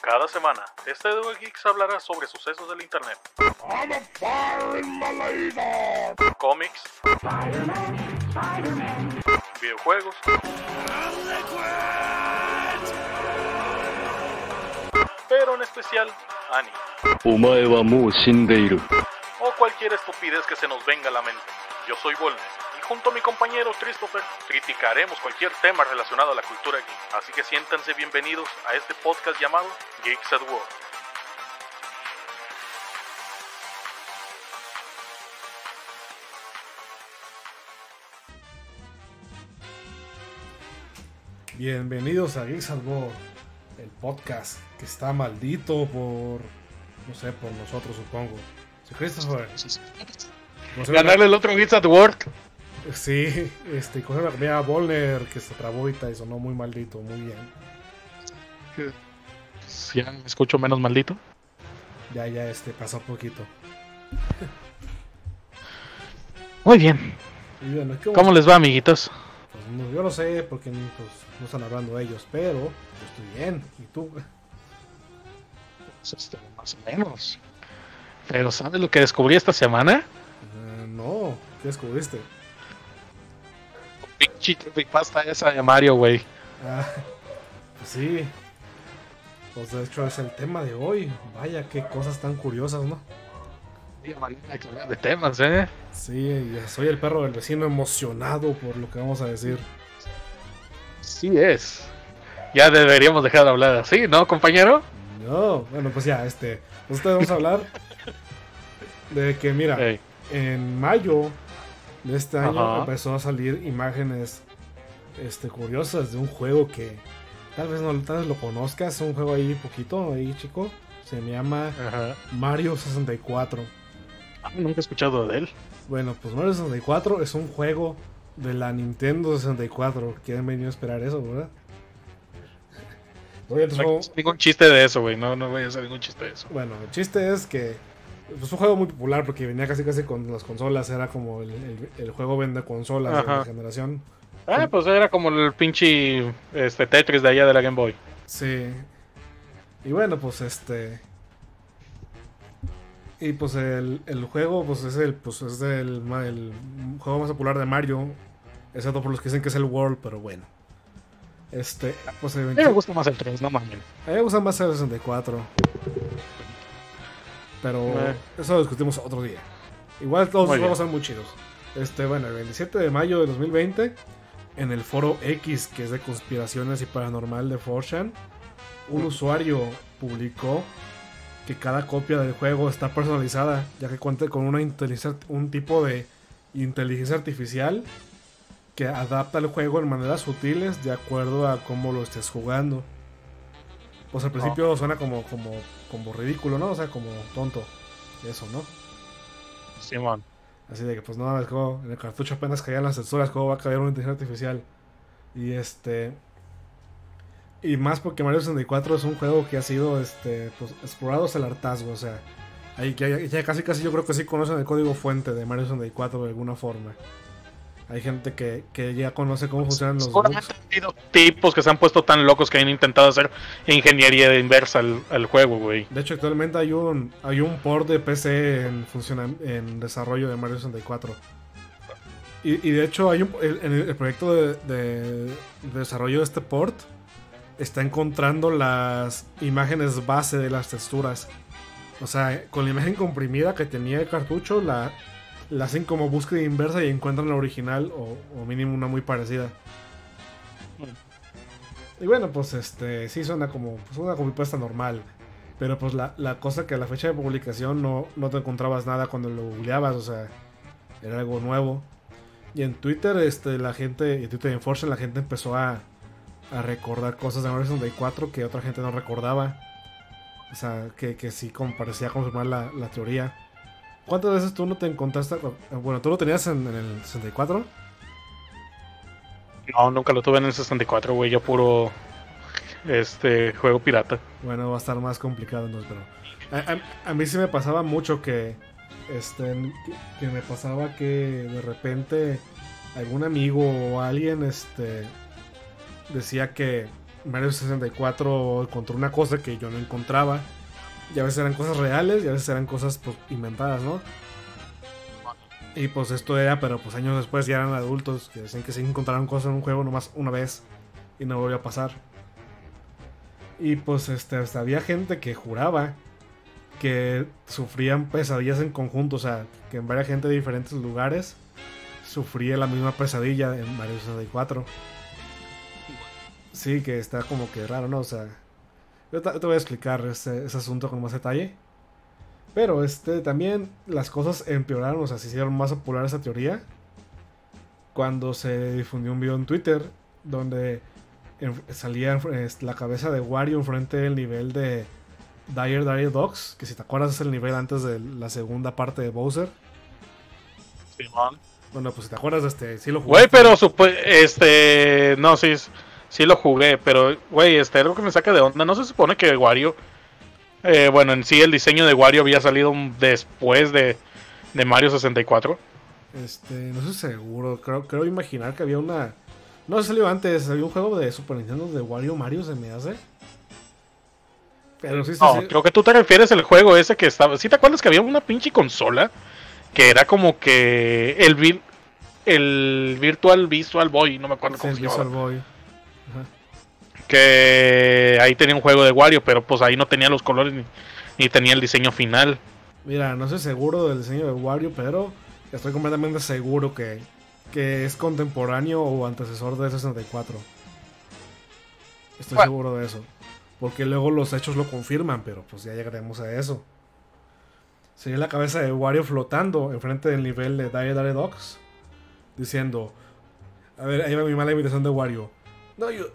Cada semana, este Edu Geeks hablará sobre sucesos del internet, cómics, videojuegos, pero en especial anime. O cualquier estupidez que se nos venga a la mente. Yo soy Volner junto a mi compañero Christopher criticaremos cualquier tema relacionado a la cultura geek. Así que siéntanse bienvenidos a este podcast llamado Geeks at War. Bienvenidos a Geeks at War, el podcast que está maldito por, no sé, por nosotros supongo. Sí, Christopher. Ganarle el otro Geeks at Work. Sí, este, coger una comida Volner que se trabó y sonó muy maldito, muy bien. Ya me escucho menos maldito. Ya, ya, este, pasó poquito. Muy bien. Y bueno, ¿Cómo les va, amiguitos? pues, no, yo no sé porque pues, no están hablando ellos, pero yo estoy bien. ¿Y tú? Pues, este, más o menos. Pero ¿sabes lo que descubrí esta semana? Eh, no, ¿qué descubriste? Pinche creepypasta esa de Mario, güey. Ah, pues sí. Pues de hecho es el tema de hoy. Vaya, qué cosas tan curiosas, ¿no? Día mañana que de temas, ¿eh? Sí, ya soy el perro del vecino emocionado por lo que vamos a decir. Sí es. Ya deberíamos dejar de hablar así, ¿no, compañero? No, bueno, pues ya, este. Nosotros vamos a hablar de que, mira, en mayo de este año Ajá. empezó a salir imágenes este, curiosas de un juego que tal vez no tal vez lo conozcas, un juego ahí poquito, ahí chico. Se llama Ajá. Mario 64. Ah, nunca he escuchado de él. Bueno, pues Mario 64 es un juego de la Nintendo 64. ¿Quién venido a esperar eso, verdad? No hay juego- ningún chiste de eso, güey. No, no voy a hacer ningún chiste de eso. Bueno, el chiste es que es un juego muy popular porque venía casi casi con las consolas. Era como el, el- el juego vende consolas de la generación. Ah, pues era como el pinche este, Tetris de allá de la Game Boy. Sí. Y bueno, pues este. Y pues el, el juego, pues es el, pues es el, el juego más popular de Mario. Excepto por los que dicen que es el World, pero bueno. Este, pues A mí me gusta más el 3, no mames. a mí me gusta más el 64. Pero Eh. eso lo discutimos otro día. Igual todos los juegos son muy chidos. Este, bueno, el 27 de mayo de 2020, en el foro X, que es de conspiraciones y paranormal de 4chan, un usuario publicó que cada copia del juego está personalizada, ya que cuenta con una un tipo de inteligencia artificial que adapta el juego en maneras sutiles de acuerdo a cómo lo estés jugando. Pues al principio suena como, como, como ridículo, ¿no? O sea, como tonto. Eso, ¿no? Simón. Así de que, pues no, el juego, en el cartucho apenas caían las texturas, ¿cómo va a caer una inteligencia artificial? Y este. Y más porque Mario 64 es un juego que ha sido este, pues, explorado hasta el hartazgo, o sea. Ahí ya, ya casi casi yo creo que sí conocen el código fuente de Mario 64 de alguna forma. Hay gente que, que ya conoce cómo funcionan los bugs. han habido tipos que se han puesto tan locos que han intentado hacer ingeniería inversa al, al juego, güey. De hecho, actualmente hay un, hay un port de PC en, en desarrollo de Mario 64. Y, y de hecho, hay un, el, en el, el proyecto de, de- de desarrollo de este port está encontrando las imágenes base de las texturas. O sea, con la imagen comprimida que tenía el cartucho, la, la hacen como búsqueda inversa y encuentran la original o, o mínimo una muy parecida. Y bueno, pues este sí suena como pues, una copypasta normal. Pero pues la, la cosa que a la fecha de publicación no, no te encontrabas nada cuando lo googleabas, o sea, era algo nuevo. Y en Twitter, este, la gente, en Twitter en Fortune, la gente empezó a, a recordar cosas de Mario 64 que otra gente no recordaba. O sea, que, que sí como parecía confirmar la, la teoría. ¿Cuántas veces tú no te encontraste? Bueno, tú lo tenías en, en el 64. No, nunca lo tuve en el 64, güey. Yo puro este juego pirata. Bueno, va a estar más complicado entonces, pero a, a- a mí sí me pasaba mucho que, este, que, que me pasaba que de repente algún amigo o alguien, este, decía que Mario 64 encontró una cosa que yo no encontraba. Y a veces eran cosas reales y a veces eran cosas pues, inventadas, ¿no? Y pues esto era, pero pues años después ya eran adultos que decían que se encontraron cosas en un juego nomás una vez y no volvió a pasar. Y pues este, hasta había gente que juraba que sufrían pesadillas en conjunto, o sea, que en varias gente de diferentes lugares sufría la misma pesadilla en Mario 64. Sí, que está como que raro, ¿no? O sea, yo te, voy a explicar ese, ese, asunto con más detalle. Pero este también las cosas empeoraron, o sea, se hicieron más popular esa teoría cuando se difundió un video en Twitter donde salía la cabeza de Wario enfrente del nivel de Dire Dire Dogs, que si te acuerdas es el nivel antes de la segunda parte de Bowser. Bueno, pues si te acuerdas, este, sí lo jugué. Güey, pero este, no, sí, sí lo jugué, pero, güey, este, algo que me saca de onda, ¿no se supone que Wario, eh, bueno, en sí el diseño de Wario había salido después de, de Mario 64? Este, no estoy seguro, creo, creo imaginar que había una no, salió antes. Había un juego de Super Nintendo de Wario Mario, se me hace. Pero sí, sí, no, creo que tú te refieres al juego ese que estaba. ¿Sí te acuerdas que había una pinche consola? Que era como que el, el Virtual Visual Boy, no me acuerdo cómo se llama. Visual Boy. Que ahí tenía un juego de Wario, pero pues ahí no tenía los colores ni, ni tenía el diseño final. Mira, no estoy seguro del diseño de Wario, pero estoy completamente seguro que que es contemporáneo o antecesor de 64. Estoy seguro de eso. Porque luego los hechos lo confirman, pero pues ya llegaremos a eso. Sería la cabeza de Wario flotando enfrente del nivel de Dire Dire Dogs. Diciendo. A ver, ahí va mi mala invitación de Wario. No, yo.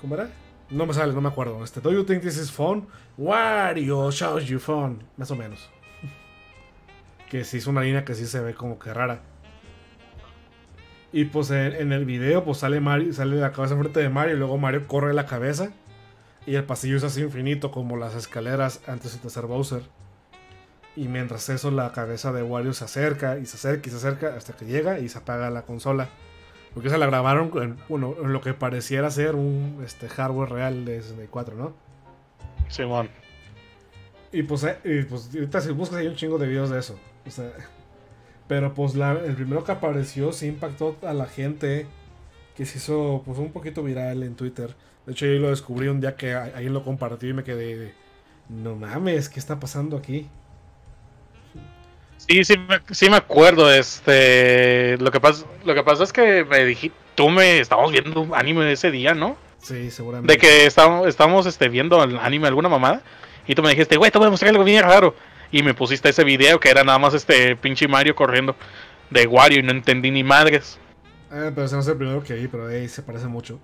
¿Cómo era? No me sale, no me acuerdo. Este, ¿Do you think this is fun? Wario shows you fun. Más o menos. que sí es una línea que sí se ve como que rara. Y pues en, el video pues sale Mario, sale la cabeza enfrente de Mario y luego Mario corre la cabeza. Y el pasillo es así infinito como las escaleras antes de ser Bowser. Y mientras eso la cabeza de Wario se acerca y se acerca y se acerca hasta que llega y se apaga la consola. Porque se la grabaron en, bueno, en lo que pareciera ser un este, hardware real de 64, ¿no? Simón. y pues, eh, y pues ahorita si buscas hay un chingo de videos de eso. O sea, pero pues la, el primero que apareció sí impactó a la gente. Que se hizo pues un poquito viral en Twitter. De hecho yo lo descubrí un día que alguien lo compartió y me quedé de... No mames, ¿qué está pasando aquí? Sí, sí, sí me acuerdo. Este, lo que pasa, lo que pasa es que me dijiste, tú me estábamos viendo anime ese día, ¿no? Sí, seguramente. De que estábamos, estábamos este, viendo el anime alguna mamada y tú me dijiste, güey, te voy a mostrar algo bien raro y me pusiste ese video que era nada más este pinche Mario corriendo de Wario y no entendí ni madres. Eh, pero ese no es el primero que vi, pero ahí se parece mucho.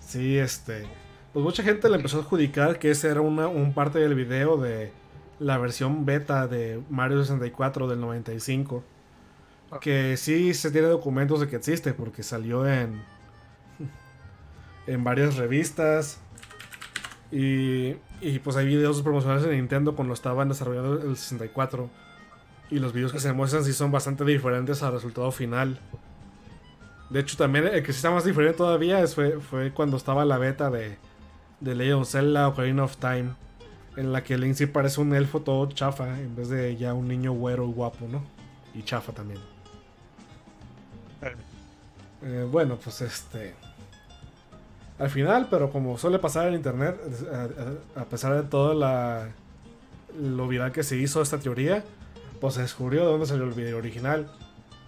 Sí, este. Pues mucha gente le empezó a adjudicar que ese era una, un parte del video de la versión beta de Mario 64 del 95. Ah. Que sí se tiene documentos de que existe, porque salió en. en varias revistas. Y, y pues hay videos promocionales de Nintendo cuando estaban desarrollando el 64. Y los videos que se muestran sí son bastante diferentes al resultado final. De hecho, también el que sí está más diferente todavía fue, fue cuando estaba la beta de, de Legend of Zelda Ocarina of Time. En la que Link sí parece un elfo todo chafa en vez de ya un niño güero y guapo, ¿no? Y chafa también. Eh, bueno, pues este al final, pero como suele pasar en internet, a, pesar de todo la, lo viral que se hizo esta teoría, pues se descubrió de dónde salió el video original.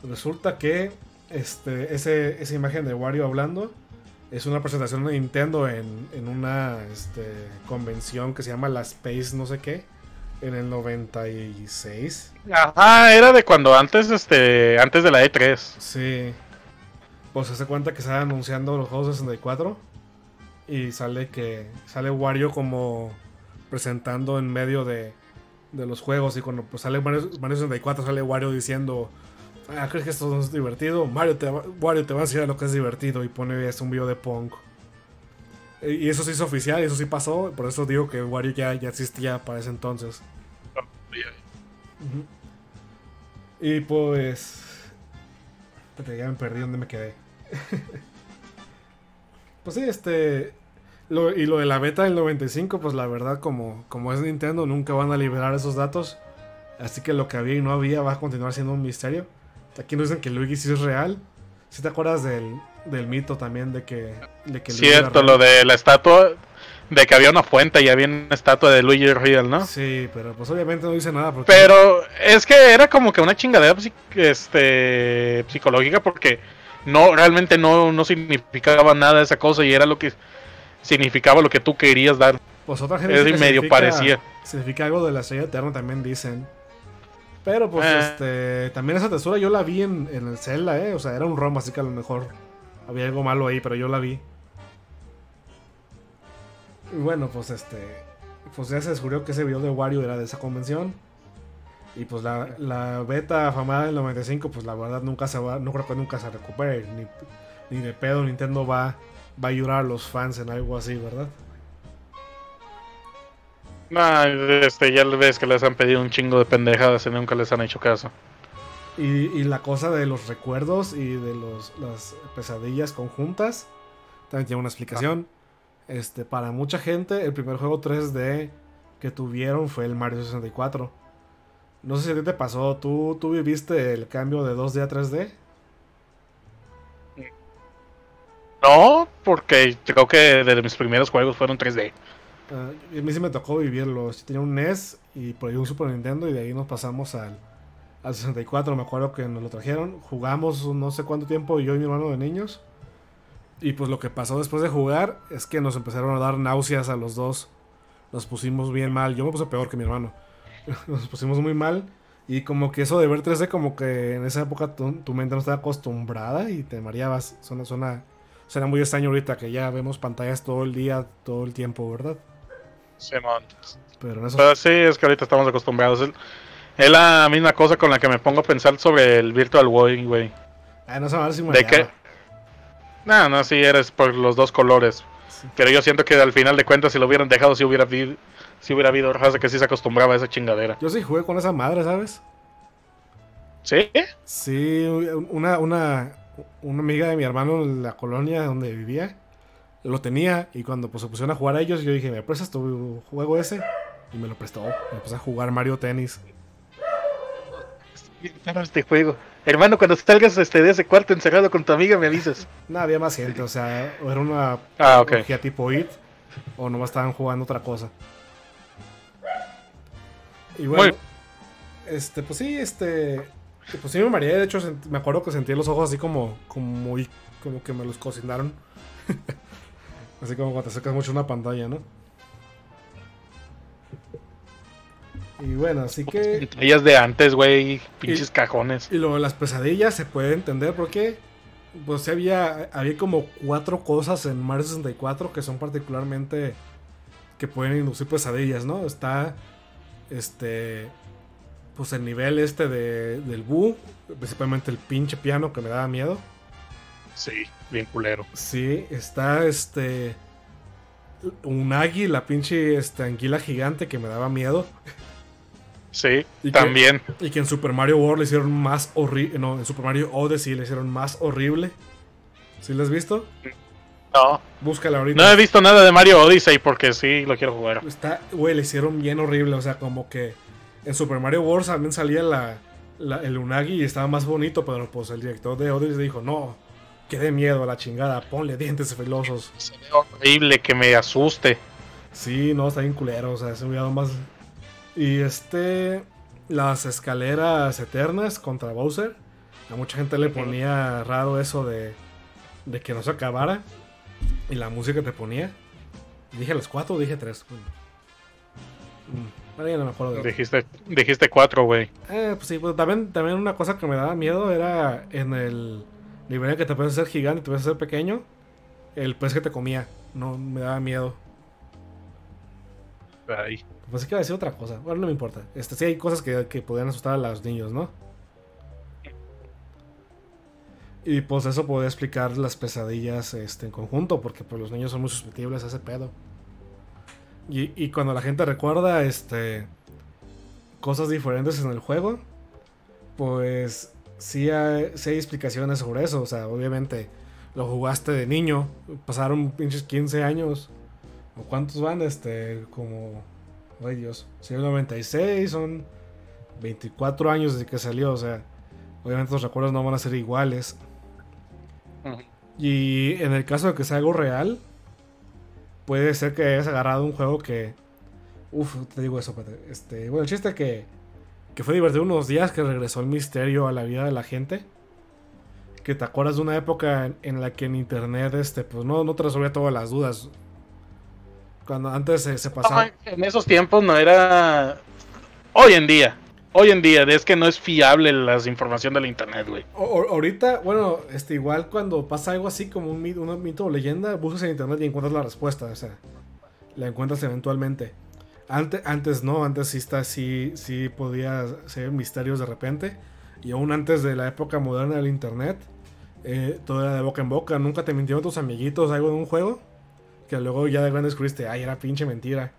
Resulta que este, ese, esa imagen de Wario hablando es una presentación de Nintendo en, en una este, convención que se llama la Space no sé qué, en el 96. Ajá, era de cuando antes, este, antes de la E3. Sí. Pues se hace cuenta que estaba anunciando los juegos de 64 y sale que sale Wario como presentando en medio de, de los juegos y cuando pues, sale Mario, 64 sale Wario diciendo ah, ¿crees que esto es divertido? Mario te, Wario te va a enseñar lo que es divertido y pone es un video de Punk y eso se hizo oficial eso sí pasó por eso digo que Wario ya, ya existía para ese entonces y pues ya me perdí donde me quedé Pues sí, este. y lo de la beta del 95, pues la verdad, como, como es Nintendo, nunca van a liberar esos datos. Así que lo que había y no había va a continuar siendo un misterio. Aquí nos dicen que Luigi sí es real. Si te acuerdas del, del mito también de que, de que Cierto, lo de la estatua, de que había una fuente y había una estatua de Luigi Real, ¿no? Sí, pero pues obviamente no dice nada. Porque Pero es que era como que una chingadera este, psicológica porque no realmente no, no significaba nada esa cosa y era lo que significaba lo que tú querías dar. Pues otra gente Es medio parecía. Significa algo de la estrella eterna, también dicen. Pero pues Eh. este. También esa textura yo la vi en, en el Zelda, eh. O sea, era un ROM, así que a lo mejor había algo malo ahí, pero yo la vi. Y bueno, pues este. Pues ya se descubrió que ese video de Wario era de esa convención. Y pues la, la beta afamada del 95, pues la verdad nunca se va, no creo que nunca se recupere. Ni, ni de pedo Nintendo va, va a ayudar a los fans en algo así, ¿verdad? Nah, este, ya ves que les han pedido un chingo de pendejadas y nunca les han hecho caso. Y, y la cosa de los recuerdos y de los, las pesadillas conjuntas también tiene una explicación. Este, para mucha gente, el primer juego 3D que tuvieron fue el Mario 64. No sé si a ti te pasó, ¿tú, tú viviste el cambio de 2D a 3D? No, porque creo que de mis primeros juegos fueron 3D. Y a mí sí me tocó vivirlo. Yo tenía un NES y por ahí un Super Nintendo y de ahí nos pasamos al, al 64. Me acuerdo que nos lo trajeron. Jugamos no sé cuánto tiempo yo y mi hermano de niños. Y pues lo que pasó después de jugar es que nos empezaron a dar náuseas a los dos. Nos pusimos bien mal. Yo me puse peor que mi hermano. Nos pusimos muy mal. Y como que eso de ver 3D, como que en esa época tu, tu mente no estaba acostumbrada y te mareabas. Suena, suena, suena muy extraño ahorita que ya vemos pantallas todo el día, todo el tiempo, ¿verdad? Simón. Pero eso Pero sí, es que ahorita estamos acostumbrados. Es, la misma cosa con la que me pongo a pensar sobre el Virtual Boy, güey. Ah, no ver si me ¿De qué? No, no, sí, eres por los dos colores. Sí. Pero yo siento que al final de cuentas, si lo hubieran dejado, si hubiera habido, si hubiera habido raza que sí se acostumbraba a esa chingadera. Yo sí jugué con esa madre, ¿sabes? ¿Sí? Sí, una, una, una amiga de mi hermano en la colonia donde vivía lo tenía y cuando pues, se pusieron a jugar a ellos yo dije, ¿me prestas tu juego ese? Y me lo prestó. Me puse a jugar Mario Tennis. este juego. Hermano, cuando salgas este, de ese cuarto encerrado con tu amiga, me avisas. No, había más gente, o sea, o era una Ah, ok. tecnología tipo IT o nomás estaban jugando otra cosa. Y bueno, este, pues sí, este, pues sí me mareé, de hecho me acuerdo que sentí los ojos así como, como muy, como que me los cocinaron. así como cuando te acercas mucho una pantalla, ¿no? Y bueno, así que... Ellas de antes, güey, pinches cajones. Y lo de las pesadillas se puede entender porque pues había, había como cuatro cosas en Mario 64 que son particularmente que pueden inducir pesadillas, ¿no? Está este pues el nivel este de, del Boo, principalmente el pinche piano que me daba miedo. Sí, bien culero. Sí, está este Unagi, la pinche este, anguila gigante que me daba miedo. Sí, ¿Y también. Y que en Super Mario World le hicieron más horrible. No, en Super Mario Odyssey le hicieron más horrible. ¿Sí lo has visto? No, Búscala ahorita. no he visto nada de Mario Odyssey porque sí lo quiero jugar. Está, güey, le hicieron bien horrible. O sea, como que en Super Mario World también salía la, la- el Unagi y estaba más bonito. Pero pues el director de Odyssey dijo: No, que de miedo a la chingada. Ponle dientes filosos. Se ve horrible que me asuste. Sí, no, está bien culero. O sea, se me dado más. Y este. Las escaleras eternas contra Bowser. A mucha gente le ponía raro eso de. De que no se acabara. Y la música que te ponía. Dije las cuatro o dije tres. Bueno, Mm, ya no me acuerdo de. Dijiste, dijiste cuatro, güey. Eh, pues sí, pues también, también una cosa que me daba miedo era en el nivel en que te puedes hacer gigante y te puedes hacer pequeño. El pez que te comía. No, me daba miedo. Ay. Pues que iba a decir otra cosa. Bueno, no me importa. Este, sí hay cosas que, que podían asustar a los niños, ¿no? Y pues eso podría explicar las pesadillas este, en conjunto, porque pues los niños son muy susceptibles a ese pedo. Y, y cuando la gente recuerda este cosas diferentes en el juego, pues sí hay, explicaciones sobre eso. O sea, obviamente lo jugaste de niño, pasaron pinches 15 años. ¿O cuántos van? Este, como. Ay Dios. Si el 96, son 24 años desde que salió. O sea, obviamente los recuerdos no van a ser iguales. Y en el caso de que sea algo real, puede ser que hayas agarrado un juego que. Uf, te digo eso, espérate. Este, bueno, el chiste que, que fue divertido unos días que regresó el misterio a la vida de la gente. Que te acuerdas de una época en, en la que en internet, este, pues no, no te resolvía todas las dudas. Cuando antes se, se pasaba. No, en esos tiempos no era. Hoy en día. Hoy en día, es que no es fiable la información de la internet, güey. Ahorita, bueno, este, igual cuando pasa algo así como un mito, un mito o leyenda, buscas en internet y encuentras la respuesta, o sea, la encuentras eventualmente. Antes, antes no, antes sí está, sí, sí podía ser misterios de repente. Y aún antes de la época moderna del internet, eh, todo era de boca en boca. Nunca te mintieron tus amiguitos algo de un juego. Que luego ya de grande descubriste, ay, era pinche mentira.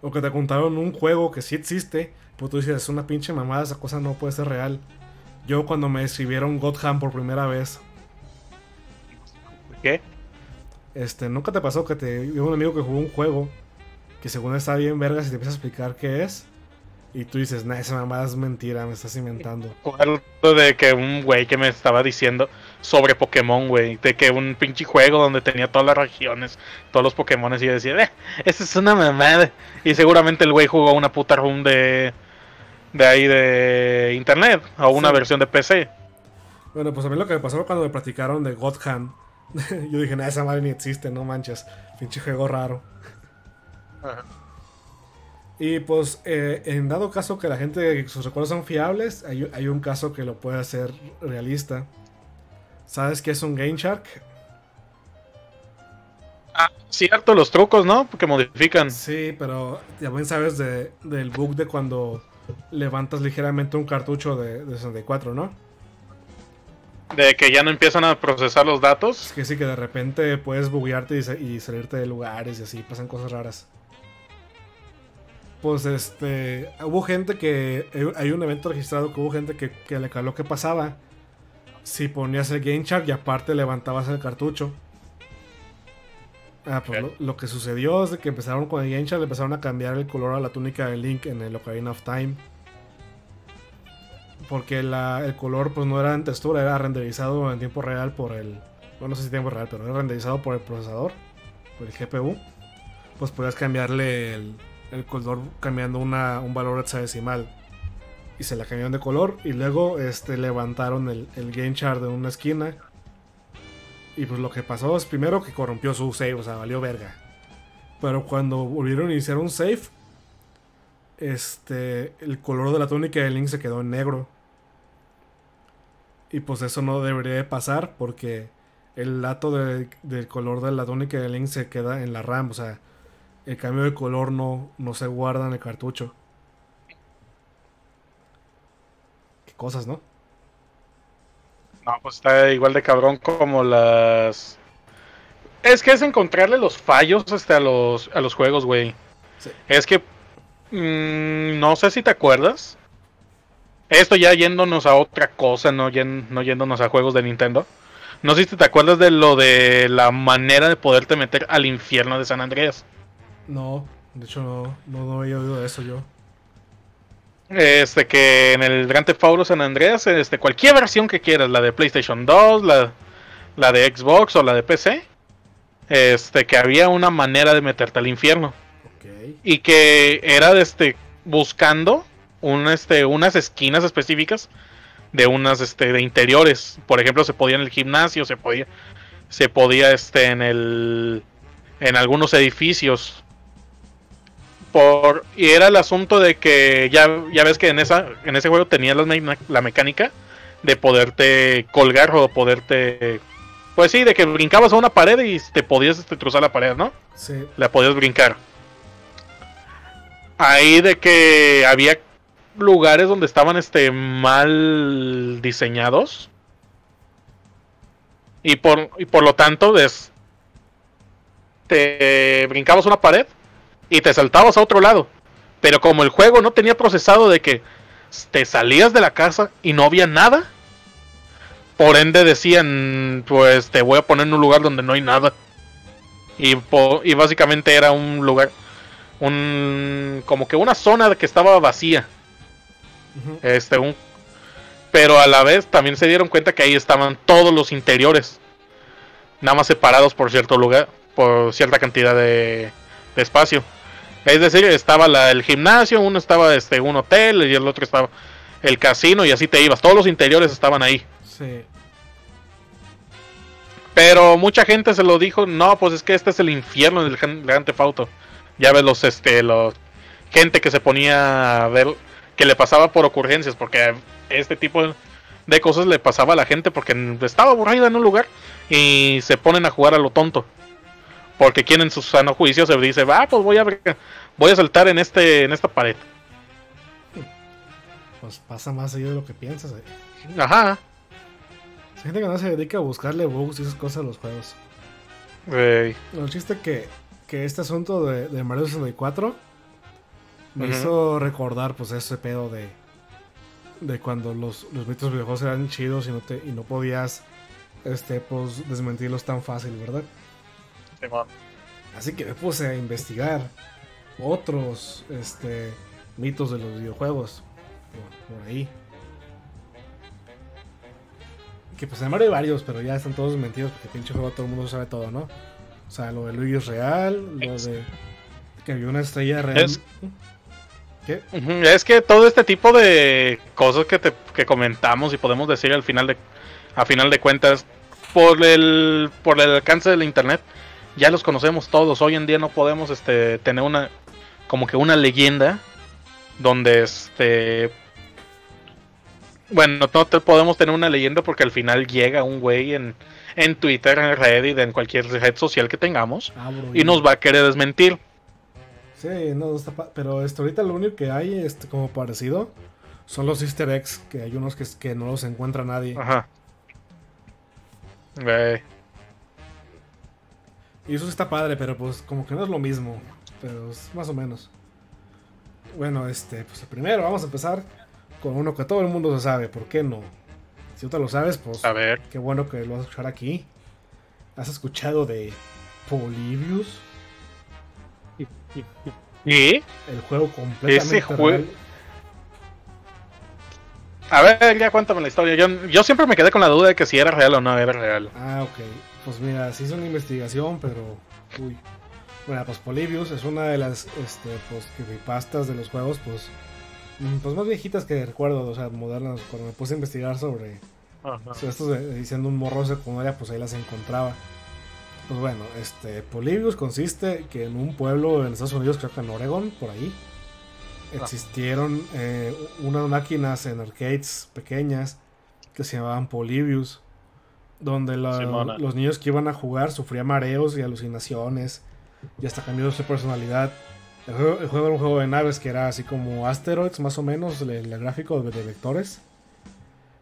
O que te contaron un juego que sí existe, pues tú dices, es una pinche mamada, esa cosa no puede ser real. Yo cuando me escribieron Godham por primera vez, ¿Qué? este, nunca te pasó que te vio un amigo que jugó un juego que según está bien vergas y te empieza a explicar qué es y tú dices, nah, esa mamada es mentira, me estás inventando. acuerdo de que un güey que me estaba diciendo sobre Pokémon, güey, de que un pinche juego donde tenía todas las regiones, todos los Pokémones y yo decía, eh, esa es una mamada. Y seguramente el güey jugó una puta room de de ahí de internet o una Sí. versión de PC. Bueno, pues a mí lo que me pasó fue cuando me platicaron de Godham. Yo dije, nah, esa madre ni existe, no manches, pinche juego raro. Y pues, eh, en dado caso que la gente, sus recuerdos son fiables, hay, hay un caso que lo puede hacer realista. ¿Sabes qué es un Game Shark? Ah, cierto, los trucos, ¿no? Porque modifican. Sí, pero también sabes de- del bug de cuando levantas ligeramente un cartucho de, de 64, ¿no? De que ya no empiezan a procesar los Es datos. que sí, que de repente puedes buguearte y salirte de lugares y así, pasan cosas raras. Pues este, hubo gente que, hay- hay un evento registrado que hubo gente que, que le caló que pasaba. Si ponías el Game Shark y aparte levantabas el cartucho. Ah, pues lo, lo que sucedió es que empezaron con el Game Shark, le empezaron a cambiar el color a la túnica de Link en el Ocarina of Time. Porque la- el color pues no era en textura, era renderizado en tiempo real por el... Bueno, no sé si tiempo real, pero era renderizado por el procesador, por el GPU. Pues podías cambiarle el, el color cambiando una, un valor hexadecimal. Y se la cambiaron de color y luego este, levantaron el, el game chart de una esquina. Y pues lo que pasó es primero que corrompió su save, o sea, valió verga. Pero cuando volvieron a iniciar un save, este, el color de la túnica de Link se quedó en negro. Y pues eso no debería de pasar porque el dato de- del color de la túnica de Link se queda en la RAM. O sea, el cambio de color no, no se guarda en el cartucho. Qué cosas, ¿no? No, pues está igual de cabrón como las. Es que es encontrarle los fallos este, a, los, a los juegos, güey. Sí. Es que. mm, no sé si te acuerdas. Esto ya yéndonos a otra cosa, no, yen- no yéndonos a juegos de Nintendo. No sé si te acuerdas de lo de la manera de poderte meter al infierno de San Andreas. No, de hecho no, no, no había oído de eso yo. Este que en el Grand Theft Auto San Andreas, este, cualquier versión que quieras, la de PlayStation 2, la, la de Xbox o la de PC, este, que había una manera de meterte al infierno. Y que era de este, buscando un, este, unas esquinas específicas de unas este, de interiores. Por ejemplo, se podía en el gimnasio, se podía, se podía este, en el en algunos edificios. Por, y era el asunto de que ya, ya ves que en esa en ese juego tenías la, me- la mecánica de poderte colgar o poderte pues sí, de que brincabas a una pared y te podías este, cruzar la pared, ¿no? Sí, la podías brincar. Ahí de que había lugares donde estaban este mal diseñados. Y por, y por lo tanto, des- te brincabas una pared y te saltabas a otro lado. Pero como el juego no tenía procesado de que te salías de la casa y no había nada, Por ende decían, pues te voy a poner en un lugar donde no hay nada. Y, y básicamente era un lugar, un como que una zona que estaba vacía. Este, un, pero a la vez también se dieron cuenta que ahí estaban todos los interiores, nada más separados por cierto lugar, por cierta cantidad de, de espacio. Es decir, estaba la- el gimnasio, uno estaba este, un hotel y el otro estaba el casino y así te ibas. Todos los interiores estaban ahí. Sí. Pero mucha gente se lo dijo, no, pues es que este es el infierno del Gran Grand Theft Auto. Ya ves los, este, los gente que se ponía a ver, que le pasaba por ocurrencias, porque este tipo de cosas le pasaba a la gente porque estaba aburrida en un lugar y se ponen a jugar a lo tonto. Porque quien en su sano juicio se dice, va, pues voy a voy a saltar en este, en esta pared. Pues pasa más seguido de lo que piensas. eh. Ajá. Hay gente que no se dedica a buscarle bugs y esas cosas a los juegos. El chiste que, que este asunto de, de Mario 64 me hizo recordar pues ese pedo de de cuando los, los mitos videojuegos eran chidos y no te y no podías este pues desmentirlos tan fácil, ¿verdad? Así que me puse a investigar otros este mitos de los videojuegos por, por ahí. Que pues Mario hay varios, pero ya están todos mentidos porque pinche juego todo el mundo sabe todo, ¿no? O sea, lo de Luigi es real, lo de que había una estrella real. Es- ¿Qué? Ujú, Es que todo este tipo de cosas que, te, que comentamos y podemos decir al final de a final de cuentas por el por el alcance del internet ya los conocemos todos. Hoy en día no podemos este tener una como que una leyenda donde este bueno, no te podemos tener una leyenda porque al final llega un güey en en Twitter, en Reddit, en cualquier red social que tengamos Abro y nos va a querer desmentir. Sí, no, está pa- pero este, ahorita lo único que hay este, como parecido son los easter eggs, que hay unos que, que no los encuentra nadie. Ajá. Eh, Y eso está padre, pero pues como que no es lo mismo. Pero es más o menos. Bueno, este, pues primero vamos a empezar con uno que todo el mundo se sabe. ¿Por qué no? Si tú te lo sabes, pues a ver. qué bueno que lo vas a escuchar aquí. ¿Has escuchado de Polybius? ¿Y? El juego completamente Ese jue- real. A ver, ya cuéntame la historia. Yo, yo siempre me quedé con la duda de que si era real o no era real. Ah, ok. Pues mira, sí hizo una investigación, pero. Uy. Bueno, pues Polybius es una de las este, pues, creepypastas de los juegos, pues. mm, Pues más viejitas que recuerdo, o sea, modernas. Cuando me puse a investigar sobre, sobre estos diciendo un morro secundaria, pues ahí las encontraba. Pues bueno, este Polybius consiste que en un pueblo en Estados Unidos, creo que en Oregon, por ahí, existieron eh, unas máquinas en arcades pequeñas que se llamaban Polybius, donde la- los niños que iban a jugar sufrían mareos y alucinaciones y hasta cambió su personalidad. El juego, el juego era un juego de naves que era así como Asteroids, más o menos, el, el gráfico de, de vectores.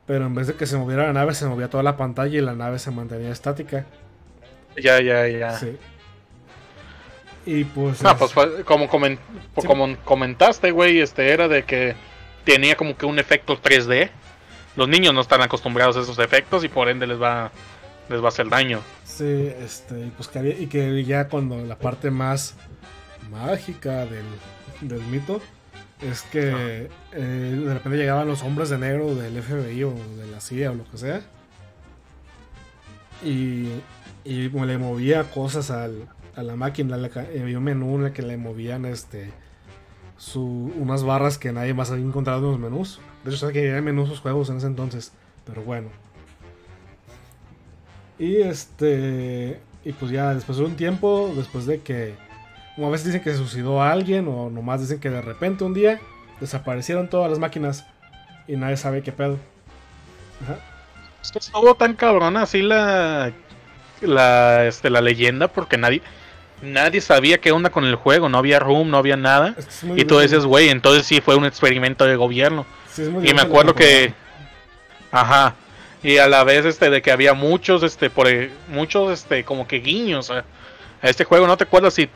Pero en vez de que se moviera la nave, se movía toda la pantalla y la nave se mantenía estática. Ya, ya, ya. Sí. Y pues. Ah, es- pues fue- como, comen- Sí. como comentaste, güey, este era de que tenía como que un efecto 3D. Los niños no están acostumbrados a esos efectos y por ende les va les va a hacer daño. Sí, este, y pues que había, y que ya cuando la parte más mágica del, del mito es que eh, de repente llegaban los hombres de negro del FBI o de la CIA o lo que sea y, y le movía cosas al, a la máquina, había un menú en el que le movían este su, unas barras que nadie más había encontrado en los menús. De hecho, que había menús sus juegos en ese entonces, pero bueno. Y este. Y pues ya después de un tiempo, después de que. Como a veces dicen que se suicidó a alguien, o nomás dicen que de repente un día desaparecieron todas las máquinas y nadie sabe qué pedo. Ajá. Es que estuvo tan cabrona así la la este la leyenda porque nadie nadie sabía qué onda con el juego, no había room, no había nada. Es que es muy Y tú dices, güey, entonces sí fue un experimento de gobierno. Sí, es muy Y me acuerdo que. Ajá. Y a la vez, este, de que había muchos, este, por e- muchos, este, como que guiños a, a este juego. ¿No te acuerdas si.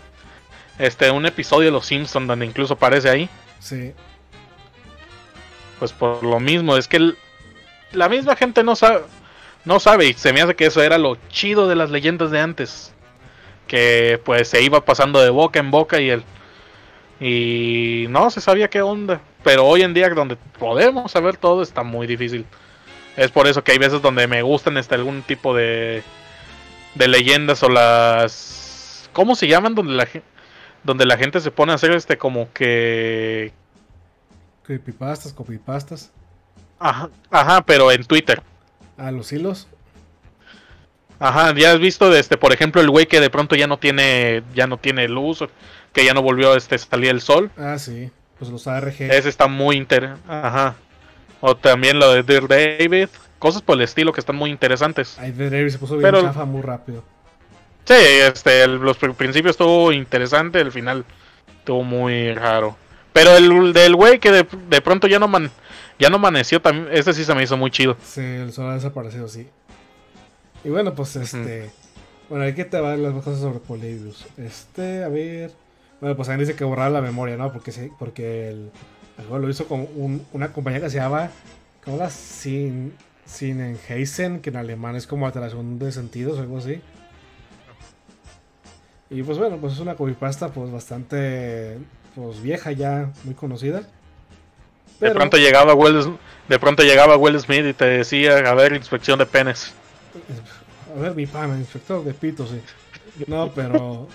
Este, un episodio de Los Simpsons donde incluso aparece ahí? Sí. Pues por lo mismo, es que el- la misma gente no sabe. no sabe y se me hace que eso era lo chido de las leyendas de antes. Que pues se iba pasando de boca en boca y el y no se sabía qué onda. Pero hoy en día donde podemos saber todo está muy difícil. Es por eso que hay veces donde me gustan este algún tipo de de leyendas o las ¿cómo se llaman donde la donde la gente se pone a hacer este como que Creepypastas, copypastas. ajá, ajá, pero en Twitter. Ah, los hilos. Ajá, ya has visto de este, por ejemplo, el güey que de pronto ya no tiene ya no tiene luz, que ya no volvió a este salir el sol. Ah, sí. Pues los ARG. Ese está muy interesante. Ajá. O también lo de Dear David, cosas por el estilo que están muy interesantes. Ahí de David se puso bien Pero- chafa muy rápido. Sí, este, el- los pr- principios estuvo interesante, el final estuvo muy raro. Pero el del güey que de, de pronto ya no man, ya no amaneció, también, ese sí se me hizo muy chido. Sí, el sol ha desaparecido, sí. Y bueno, pues este. Bueno, hay que te va las cosas sobre Polybius. Este, a ver. Bueno, pues alguien dice que borrar la memoria, ¿no? Porque sí, porque el, el juego lo hizo con un- una compañía que se llama. ¿Cómo la Sin. Sinenheisen, que en alemán es como alteración de sentidos o algo así. Y pues bueno, pues es una copypasta pues bastante pues vieja ya, muy conocida. De pronto llegaba Will, de pronto llegaba Will Smith y te decía, a ver, inspección de penes. A ver, mi pana, inspector de pito, sí. No, pero.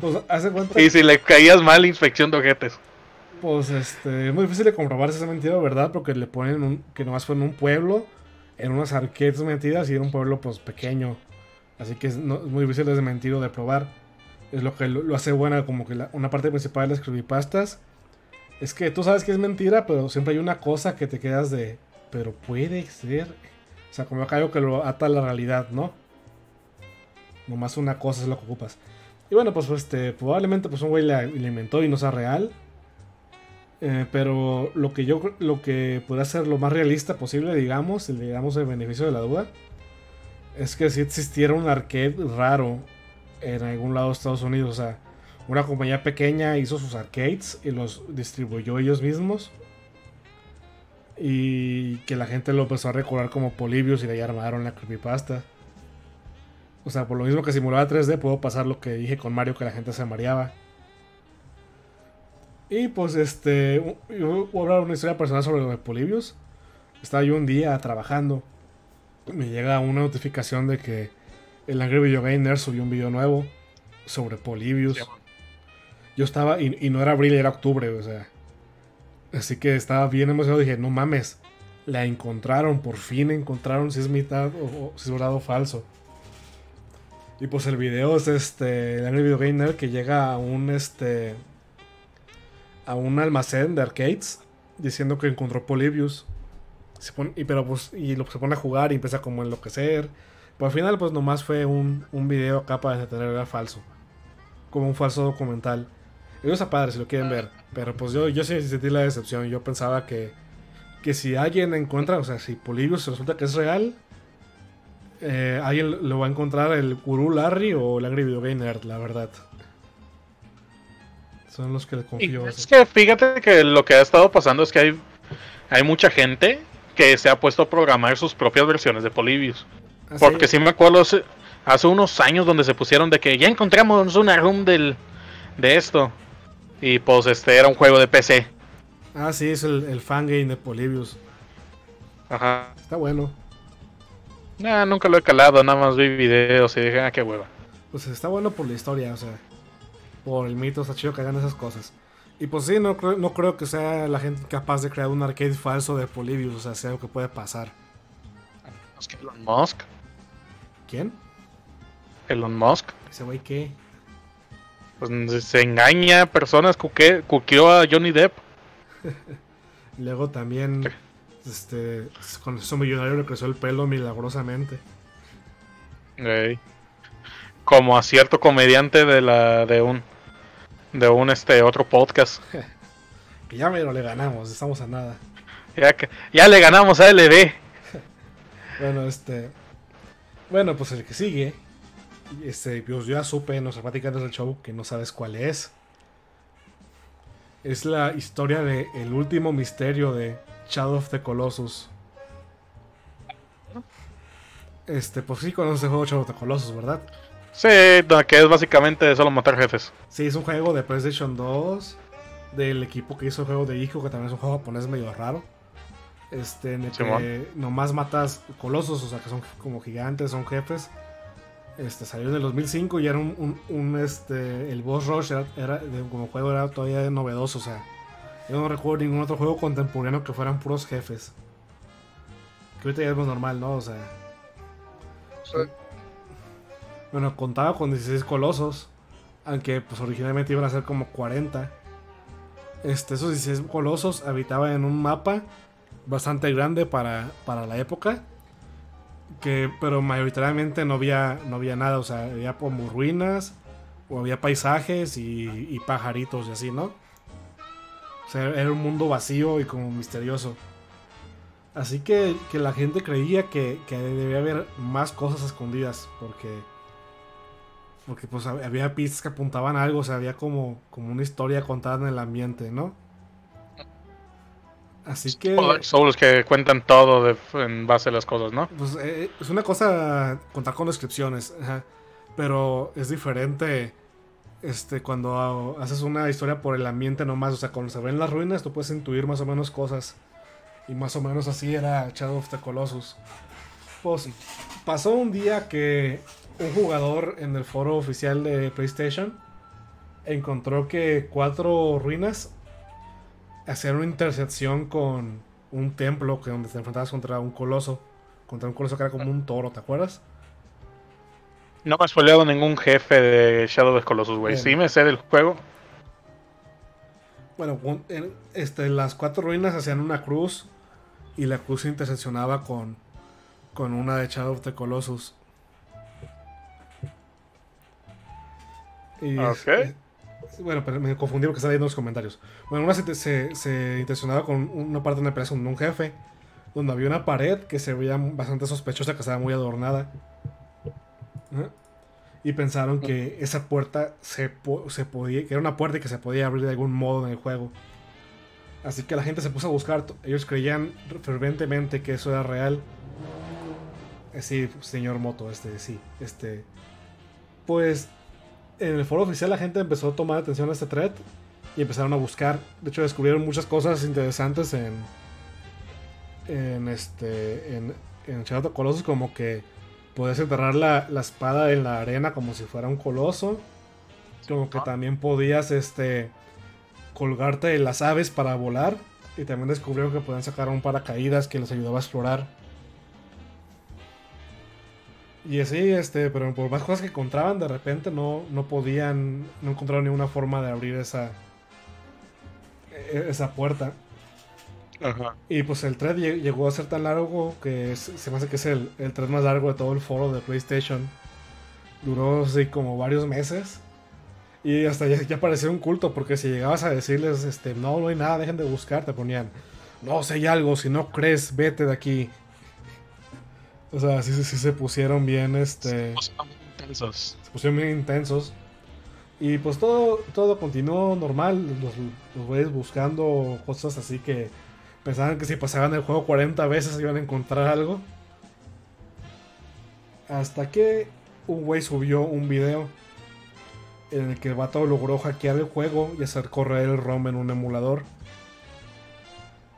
Pues hace cuenta. Y si le caías mal, inspección de ojetes. Pues este. Es muy difícil de comprobar si es mentira o verdad, porque le ponen un, que nomás fue en un pueblo, en unas arcades mentiras y era un pueblo pues pequeño. Así que es, no- es muy difícil de desmentir o de probar. Es lo que lo, lo hace buena, como que la- una parte principal de las creepypastas. Es que tú sabes que es mentira, pero siempre hay una cosa que te quedas de. Pero puede ser. O sea, como algo que lo ata a la realidad, ¿no? Nomás una cosa es lo que ocupas. Y bueno, pues este, probablemente pues un güey la, inventó y no sea real. Eh, pero lo que yo lo que puede ser lo más realista posible, digamos, si le damos el beneficio de la duda, es que si existiera un arcade raro en algún lado de Estados Unidos, o sea, una compañía pequeña hizo sus arcades y los distribuyó ellos mismos. Y que la gente lo empezó a recordar como Polybius y de ahí armaron la creepypasta. O sea, por lo mismo que simulaba 3D, puedo pasar lo que dije con Mario, que la gente se mareaba. Y pues este, yo voy a hablar una historia personal sobre lo de Polybius. Estaba yo un día trabajando. Me llega una notificación de que el Angry Video Gamer subió un video nuevo sobre Polybius. Yo estaba, y, y no era abril, era octubre, o sea. Así que estaba bien emocionado. Dije, no mames, la encontraron, por fin encontraron si es mitad o, si es verdad o falso. Y pues el video es este, el Video Gamer que llega a un este a un almacén de arcades diciendo que encontró Polybius. Se pone- y, pero pues, y lo, se pone a jugar y empieza como a enloquecer. Pero al final pues nomás fue un, un video acá para detener era falso. Como un falso documental. Eso está padre si lo quieren ver. Pero pues yo, yo sí sentí la decepción. Yo pensaba que, que si alguien encuentra, o sea, si Polybius resulta que es real, eh, alguien lo va a encontrar el gurú Larry o el Angry Video Game Nerd, la verdad. Son los que le Y confío. es que fíjate que lo que ha estado pasando es que hay, hay mucha gente que se ha puesto a programar sus propias versiones de Polybius. Ah, sí. Porque sí me acuerdo hace, hace unos años donde se pusieron de que ya encontramos una room del, de esto. Y pues este era un juego de PC. Ah, sí, es el, el fangame de Polybius. Ajá. Está bueno. Nah, nunca lo he calado, nada más vi videos y dije, ah, qué hueva. Pues está bueno por la historia, o sea. Por el mito, está chido que hagan esas cosas. Y pues sí, no creo, no creo que sea la gente capaz de crear un arcade falso de Polybius, o sea, sea algo que puede pasar. Elon Musk. ¿Quién? Elon Musk. Ese güey qué. Pues se engaña a personas, cuque- cuqueó a Johnny Depp. Luego también, este, con su millonario le creció el pelo milagrosamente. Ey. Como a cierto comediante de la de un de un este otro podcast. Que ya me lo le ganamos, estamos a nada. Ya que ya le ganamos a LD. Bueno, este. Bueno, pues el que sigue. Este, pues yo ya supe en nuestra plática del show que no sabes cuál es. Es la historia de el último misterio de Shadow of the Colossus. Este, pues sí conoces el juego Shadow of the Colossus, ¿verdad? Sí, que es básicamente solo matar jefes. Sí, es un juego de PlayStation 2 del equipo que hizo el juego de Ico, que también es un juego japonés medio raro. Este, en el que nomás matas colosos, o sea, que son como gigantes, son jefes. Este, salió en el 2005 y era un, un- un, este, el boss rush era, era- como juego era todavía novedoso, o sea, yo no recuerdo ningún otro juego contemporáneo que fueran puros jefes. Que ahorita ya es más normal, ¿no? O sea, bueno, contaba con 16 colosos, aunque pues originalmente iban a ser como 40. Este, esos 16 colosos habitaban en un mapa bastante grande para, para la época. Que, pero mayoritariamente no había, no había nada, o sea, había como ruinas, o había paisajes y, y pajaritos y así, ¿no? O sea, era un mundo vacío y como misterioso. Así que, que la gente creía que, que debía haber más cosas escondidas, porque porque pues hab- había pistas que apuntaban a algo, o sea, había como, como una historia contada en el ambiente, ¿no? Así que Son los que cuentan todo de- en base a las cosas, ¿no? pues, eh, es una cosa contar con descripciones, ajá, pero es diferente este cuando haces una historia por el ambiente nomás, o sea, cuando se ven las ruinas tú puedes intuir más o menos cosas. Y más o menos así era Shadow of the Colossus. Pues pasó un día que un jugador en el foro oficial de PlayStation encontró que cuatro ruinas hacían una intersección con un templo que donde te enfrentabas contra un coloso. Contra un coloso que era como un toro, ¿te acuerdas? No me has spoileado ningún jefe de Shadow of the Colossus, güey. Sí me sé del juego. Bueno, este, las cuatro ruinas hacían una cruz y la cruz se interseccionaba con, con una de Shadow of the Colossus. Y, Ok. Bueno, pero me confundí porque estaba leyendo los comentarios. Bueno, una se, se, interseccionaba con una parte donde aparece un, un jefe, donde había una pared que se veía bastante sospechosa, que estaba muy adornada. Y pensaron que esa puerta se, se podía, que era una puerta y que se podía abrir de algún modo en el juego. Así que la gente se puso a buscar. Ellos creían ferventemente que eso era real. Eh, Sí, señor Moto, este, sí. Este. Pues. En el foro oficial la gente empezó a tomar atención a este thread. Y empezaron a buscar. De hecho, descubrieron muchas cosas interesantes en. En este. En, en Shadow Colossus, como que. Podías enterrar la, la espada en la arena como si fuera un coloso. Como que también podías, este colgarte de las aves para volar. Y también descubrieron que podían sacar un paracaídas que les ayudaba a explorar. Y así, este, pero por más cosas que encontraban, de repente no, no podían, no encontraron ninguna forma de abrir esa, e- esa puerta. Ajá. Y pues el thread lle- llegó a ser tan largo que es- se me hace que es el, el thread más largo de todo el foro de PlayStation. Duró así como varios meses. Y hasta ya, ya parecía un culto, porque si llegabas a decirles, este, no, no hay nada, dejen de buscar, te ponían, no, si hay algo, si no crees, vete de aquí. O sea, sí, sí, sí se pusieron bien, este Intensos. se pusieron bien intensos. Y pues todo, todo continuó normal. Los, los güeyes buscando cosas así que pensaban que si pasaban el juego 40 veces iban a encontrar algo. Hasta que un güey subió un video en el que el vato logró hackear el juego y hacer correr el ROM en un emulador.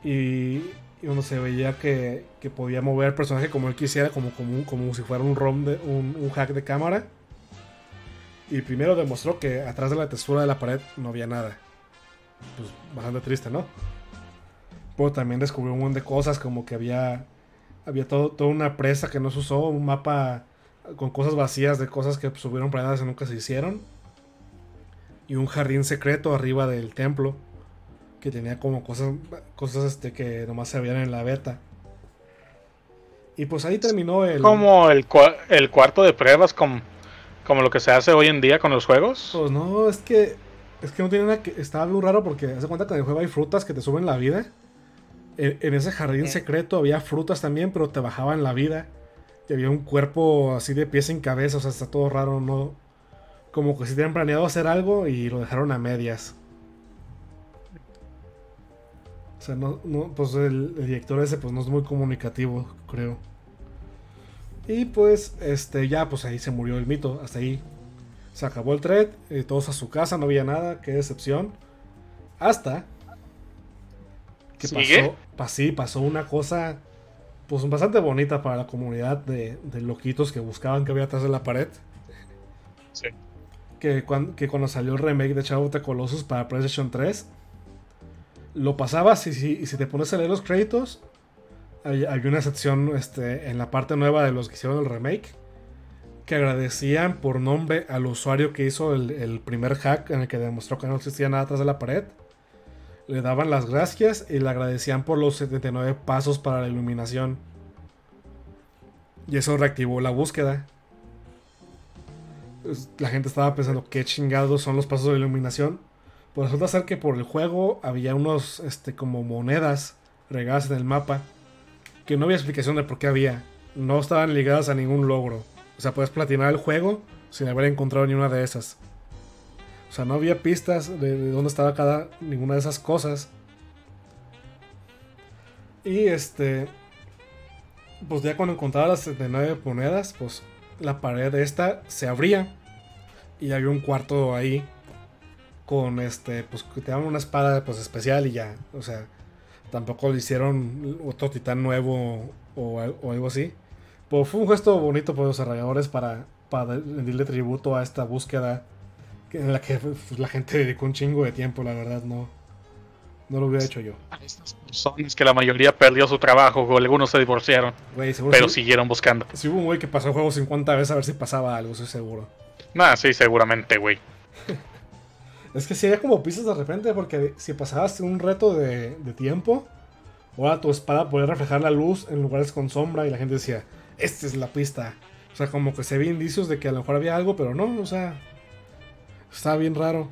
Y, y uno se veía que, que podía mover el personaje como él quisiera, como, como, como si fuera un ROM, de, un, un hack de cámara. Y primero demostró que atrás de la textura de la pared no había nada. Pues bastante triste, ¿no? Pero también descubrió un montón de cosas, como que había, había todo, toda una presa que no se usó, un mapa con cosas vacías de cosas que subieron planeadas y nunca se hicieron. Y un jardín secreto arriba del templo que tenía como cosas, cosas este, que nomás se veían en la beta. Y pues ahí terminó el... Como el, cua- el cuarto de pruebas, como, como lo que se hace hoy en día con los juegos. Pues no, es que. Es que no tiene nada que. Estaba muy raro porque hace cuenta que en el juego hay frutas que te suben la vida. En, en ese jardín secreto había frutas también, pero te bajaban la vida. Y había un cuerpo así de pies sin cabeza, o sea, está todo raro, ¿no? Como que si tenían planeado hacer algo y lo dejaron a medias. O sea, no, no pues el, el director ese pues no es muy comunicativo, creo. Y pues, este, ya, pues ahí se murió el mito. Hasta ahí se acabó el thread. eh, todos a su casa, no había nada. Qué decepción. Hasta que ¿Sigue? pasó, pa- sí, pasó una cosa, pues bastante bonita para la comunidad de, de loquitos que buscaban que había atrás de la pared. Sí. Que, cuan- que cuando salió el remake de Shadow of the Colossus para PlayStation 3, lo pasabas y si, te pones a leer los créditos, hay, una sección este, en la parte nueva de los que hicieron el remake que agradecían por nombre al usuario que hizo el, el primer hack en el que demostró que no existía nada atrás de la pared. Le daban las gracias y le agradecían por los 79 pasos para la iluminación. Y eso reactivó la búsqueda. La gente estaba pensando qué chingados son los pasos de iluminación. Pues resulta ser que por el juego había unos este, como monedas regadas en el mapa que no había explicación de por qué había. No estaban ligadas a ningún logro. O sea, puedes platinar el juego sin haber encontrado ni una de esas. O sea, no había pistas de, de dónde estaba cada ninguna de esas cosas. Y este. Pues ya cuando encontraba las 79 monedas, pues la pared esta se abría. Y había un cuarto ahí. Con este. Pues que te daban una espada pues especial y ya. O sea. Tampoco le hicieron otro titán nuevo o, al- o algo así. Pues fue un gesto bonito por los desarrolladores para, para rendirle tributo a esta búsqueda que- en la que pues, la gente dedicó un chingo de tiempo, la verdad, no, no lo hubiera hecho yo. Estas personas que la mayoría perdió su trabajo o algunos se divorciaron, Güey, pero sí, siguieron buscando. sí hubo un güey que pasó el juego 50 veces a ver si pasaba algo, estoy seguro. Nah, sí, seguramente, güey. Es que si había como pistas de repente, porque si pasabas un reto de, de tiempo, ahora tu espada podía reflejar la luz en lugares con sombra y la gente decía, esta es la pista. O sea, como que se ve indicios de que a lo mejor había algo, pero no, o sea, está bien raro.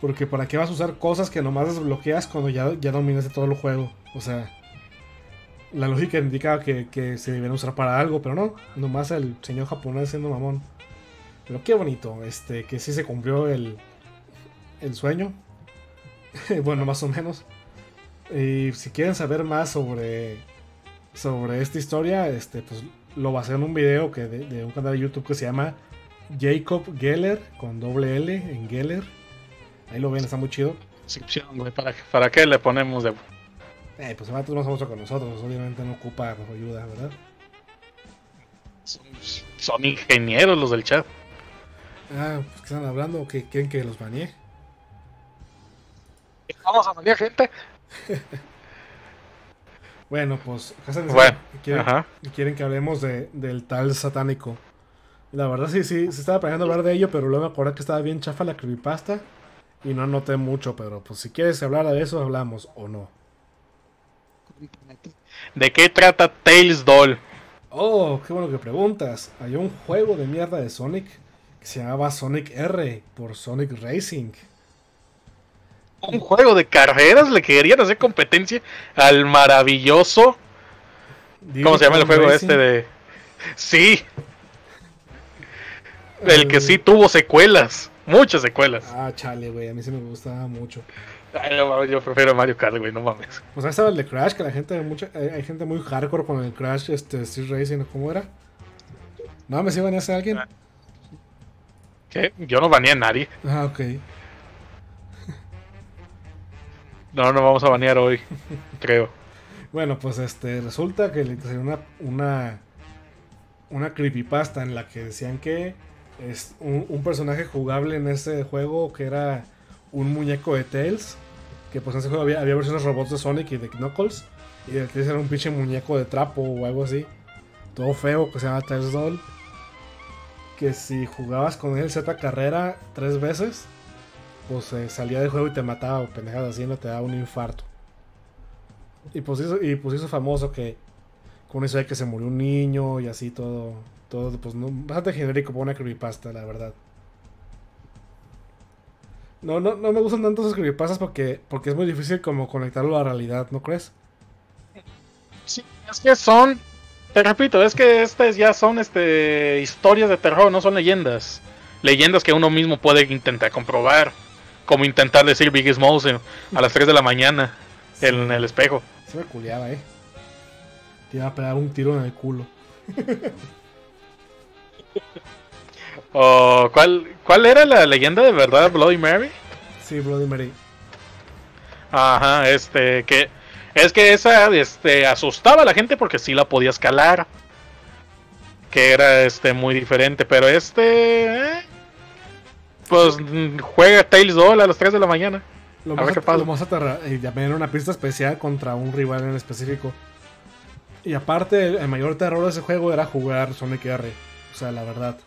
Porque para qué vas a usar cosas que nomás desbloqueas cuando ya, ya dominaste todo el juego. O sea, la lógica indica que, que se debían usar para algo, pero no, nomás el señor japonés siendo mamón. Pero qué bonito, este, que sí se cumplió el, el sueño. bueno, más o menos. Y si quieren saber más sobre, sobre esta historia, este, pues lo basé en un video que de, de un canal de YouTube que se llama Jacob Geller, con doble L en Geller. Ahí lo ven, está muy chido. ¿Para, ¿Para qué le ponemos de.? Eh, pues el vato es más famoso que nosotros, obviamente no ocupa ayuda, ¿verdad? Son, son ingenieros los del chat. Ah, pues que están hablando que quieren que los banee. Vamos a mandar gente. Bueno, pues diciendo Bueno, que quieren, quieren que hablemos de, del tal satánico. La verdad sí, sí, sí estaba planeando hablar de ello, pero luego me acordé que estaba bien chafa la creepypasta y no anoté mucho, pero pues si quieres hablar de eso, hablamos o no. ¿De qué trata Tails Doll? Oh, qué bueno que preguntas. Hay un juego de mierda de Sonic que se llamaba Sonic R por Sonic Racing. Un juego de carreras le querían hacer competencia al maravilloso. ¿Cómo se llama el juego Racing. este de.? Sí. El que Eh, sí tuvo secuelas. Muchas secuelas. Ah, chale, güey, a mí sí me gustaba mucho. Ay, no mames, yo prefiero Mario Kart, güey, no mames. Pues ahí estaba el de Crash, que la gente, mucha, hay hay gente muy hardcore con el Crash, este, Street Racing, ¿cómo era? No, me iban a hacer alguien. Ah. ¿Qué? Yo no baneé a nadie. Ah, ok. No, no vamos a banear hoy. Creo. Bueno, pues este, resulta que le una, una, una creepypasta en la que decían que es un, un personaje jugable en ese juego que era un muñeco de Tails. Que pues en ese juego había, había versiones robots de Sonic y de Knuckles. Y el Tails era un pinche muñeco de trapo o algo así. Todo feo que se llama Tails Doll. Que si jugabas con él Z carrera tres veces, pues eh, salía del juego y te mataba o pendejadas así, no te daba un infarto. Y pues hizo, y pues hizo famoso que con eso de que se murió un niño y así todo, todo pues no, bastante genérico para una creepypasta, la verdad. No, no, no me gustan tanto esos creepypastas porque, porque es muy difícil como conectarlo a la realidad, ¿no crees? Sí, es que son. Te repito, es que estas ya son este historias de terror, no son leyendas. Leyendas que uno mismo puede intentar comprobar. Como intentar decir Biggie Smalls a las 3 de la mañana en el espejo. Se me culeaba, eh. Te iba a pegar un tiro en el culo. o ¿cuál, ¿Cuál era la leyenda de verdad Bloody Mary? Sí, Bloody Mary. Ajá, este, que es que esa este, asustaba a la gente porque sí la podía escalar. Que era este muy diferente, pero este eh, pues mm, juega Tails 2 a las 3 de la mañana. Lo A más, ver qué pasa. lo una pista especial contra un rival en específico. Y aparte, el, el mayor terror de ese juego era jugar Sonic R. O sea, la verdad.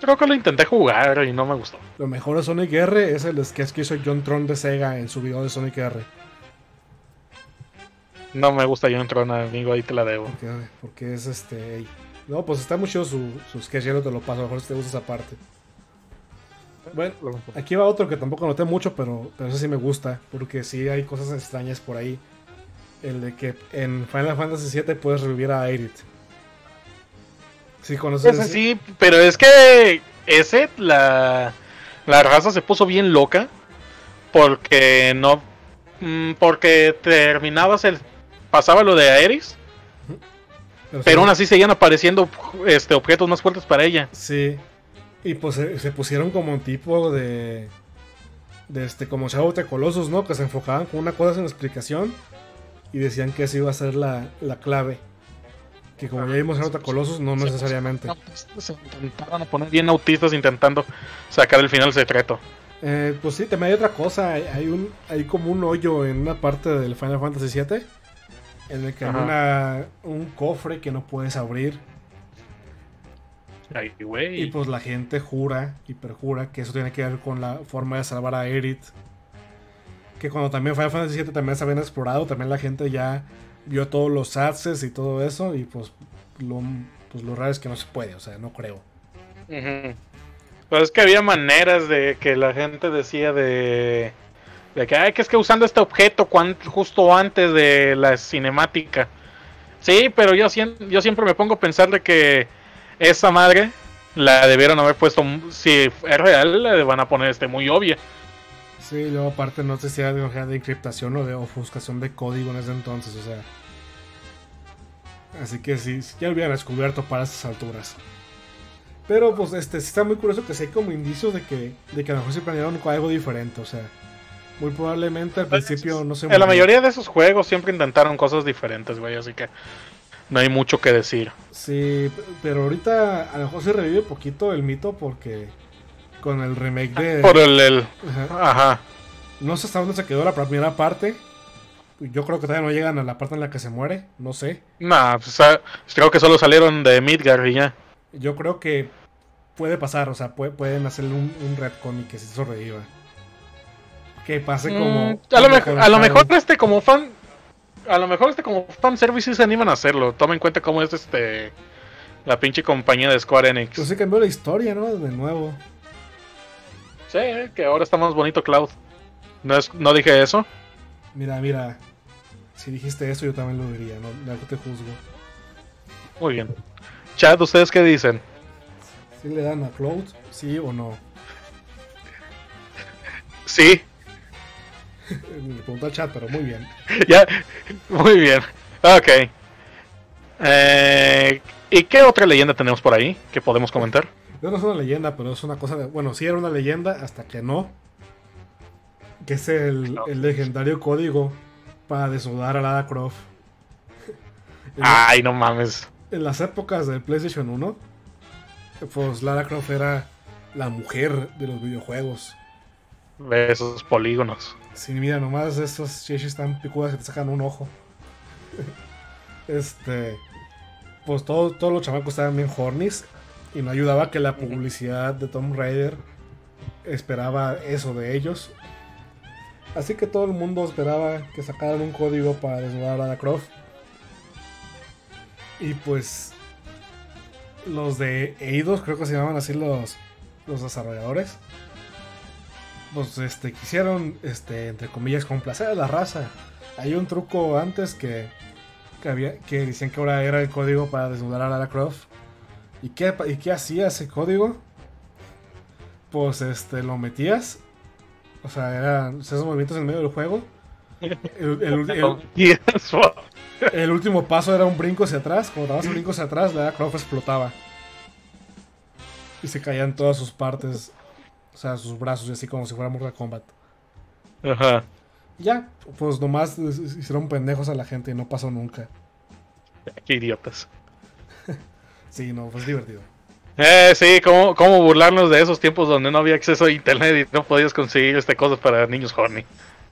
Creo que lo intenté jugar y no me gustó. Lo mejor de Sonic R es el sketch que hizo John Tron de Sega en su video de Sonic R. No me gusta yo entro amigo, ahí te la debo. Porque, porque es este. No, pues está muy chido su, su sketch, ya no te lo paso. A lo mejor si te gusta esa parte. Bueno, aquí va otro que tampoco noté mucho, pero, pero ese sí me gusta. Porque sí hay cosas extrañas por ahí. El de que en Final Fantasy VII puedes revivir a Aerith. Sí, conoces Ese ese? sí, pero es que ese, la, la raza se puso bien loca porque no, mm, porque terminabas el, pasaba lo de Aeris, pero sí. aún así seguían apareciendo este objetos más fuertes para ella. Sí. Y pues se, se pusieron como un tipo de. De este, como Shadow the Colossus, ¿no? Que se enfocaban con una cosa sin explicación. Y decían que eso iba a ser la, la clave. Que como ya vimos en Shadow Colossus, no necesariamente. Se intentaron poner bien autistas intentando sacar el final secreto. Eh, pues sí, también hay otra cosa. Hay, hay un, hay como un hoyo en una parte del Final Fantasy VII. En el que hay una, un cofre que no puedes abrir. Ay, Y pues la gente jura y perjura que eso tiene que ver con la forma de salvar a Aerith. Que cuando también Final Fantasy VII también se habían explorado, también la gente ya vio todos los access y todo eso. Y pues lo, pues lo raro es que no se puede, o sea, no creo. Ujú. Pues es que había maneras de que la gente decía de, de que, ay, que es que usando este objeto justo antes de la cinemática. Sí, pero yo, yo siempre me pongo a pensar de que esa madre la debieron haber puesto, m- si es real, la van a poner este muy obvia. Sí, luego aparte no sé si era de, encriptación o de ofuscación de código en ese entonces, o sea. Así que sí, ya lo hubieran descubierto para esas alturas. Pero pues este sí está muy curioso que sí hay como indicios de que, de que a lo mejor se planearon algo diferente, o sea. Muy probablemente al principio no se En la mayoría de esos juegos siempre intentaron cosas diferentes, güey, así que no hay mucho que decir. Sí, pero ahorita a lo mejor se revive poquito el mito porque con el remake de... Por el, el- Ajá. ajá. No sé hasta dónde se quedó la primera parte. Yo creo que todavía no llegan a la parte en la que se muere, no sé. Nah, pues, ah, creo que solo salieron de Midgar y ya. Yo creo que puede pasar, o sea, pue- pueden hacerle un, un retcon y que se sobreviva. Que pase como... Mm, a lo, como mejor, a lo mejor este como fan a lo mejor este como fan service sí se animan a hacerlo toma en cuenta cómo es este la pinche compañía de Square Enix Pues se cambió la historia, ¿no? De nuevo. sí que ahora está más bonito Cloud no es no dije eso Mira, mira. Si dijiste eso, yo también lo diría, no, no te juzgo. muy bien chat ustedes qué dicen ¿Sí le dan a Cloud? ¿Sí o no? sí Le pregunto al chat, pero muy bien. ya muy bien ok Eh, y qué otra leyenda tenemos por ahí que podemos comentar No, no es una leyenda, pero es una cosa de... Bueno, sí era una leyenda hasta que no. Que es el, el legendario código para desnudar a Lara Croft. Ay no mames en las épocas del PlayStation 1, pues Lara Croft era la mujer de los videojuegos. Ve esos polígonos Sí, mira, nomás estos chichis tan picudas que te sacan un ojo. este. Pues todo- todos los chamacos estaban bien hornies. Y no ayudaba que la publicidad de Tomb Raider esperaba eso de ellos. Así que todo el mundo esperaba que sacaran un código para desnudar a Lara Croft. Y pues. Los de Eidos, creo que se llamaban así los, los desarrolladores pues este quisieron este entre comillas complacer a la raza hay un truco antes que que había que decían que ahora era el código para desnudar a Lara Croft y qué y qué hacía ese código pues este lo metías o sea eran esos movimientos en medio del juego el, el- El último paso era un brinco hacia atrás. Cuando dabas un brinco hacia atrás, la Croft explotaba. Y se caían todas sus partes. O sea, sus brazos y así como si fuera Mortal Kombat. Ajá. Ya, pues nomás hicieron pendejos a la gente y no pasó nunca. Qué idiotas. Sí, no, pues divertido. Eh, sí, ¿cómo, cómo burlarnos de esos tiempos donde no había acceso a internet y no podías conseguir este cosas para niños horny.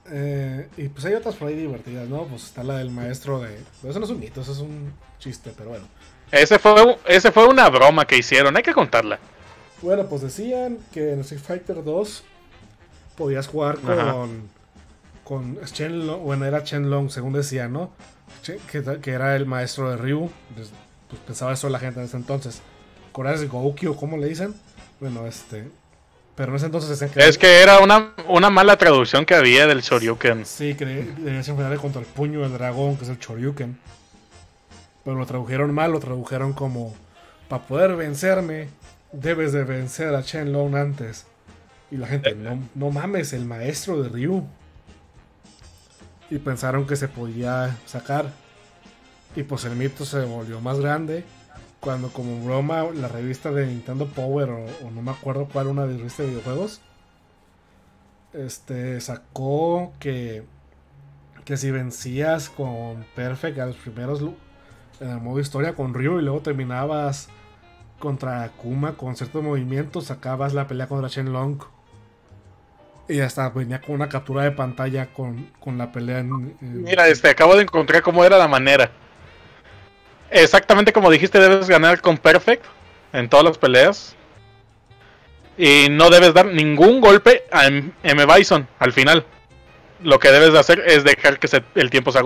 Eh, y pues hay otras por ahí divertidas, ¿no? Pues está la del maestro de... Eso no es un mito, eso es un chiste, pero bueno. Ese fue, ese fue una broma que hicieron, hay que contarla. Bueno, pues decían que en Street Fighter 2 podías jugar Ajá. con... Con Shenlong, bueno, era Shenlong, según decían, ¿no? Que, que era el maestro de Ryu. Pues, pues pensaba eso la gente en ese entonces. Coreas Gouki o como le dicen. Bueno, este... Pero en ese entonces decían que... Es que era una, una mala traducción que había del Shoryuken. Sí, que de- debías enfrentarle contra el puño del dragón, que es el Choryuken. Pero lo tradujeron mal, lo tradujeron como: Para poder vencerme, debes de vencer a Shenlong antes. Y la gente, no, no mames, el maestro de Ryu. Y pensaron que se podía sacar. Y pues el mito se volvió más grande. Cuando, como broma, la revista de Nintendo Power, o, o no me acuerdo cuál, una de revista de videojuegos, este sacó que que si vencías con Perfect a los primeros en el modo historia con Ryu y luego terminabas contra Akuma con ciertos movimientos, sacabas la pelea contra Shenlong. Y hasta venía con una captura de pantalla con, con la pelea en, Mira, este, acabo de encontrar cómo era la manera. Exactamente como dijiste, debes ganar con Perfect en todas las peleas. Y no debes dar ningún golpe a M. Bison al final. Lo que debes de hacer es dejar que el tiempo se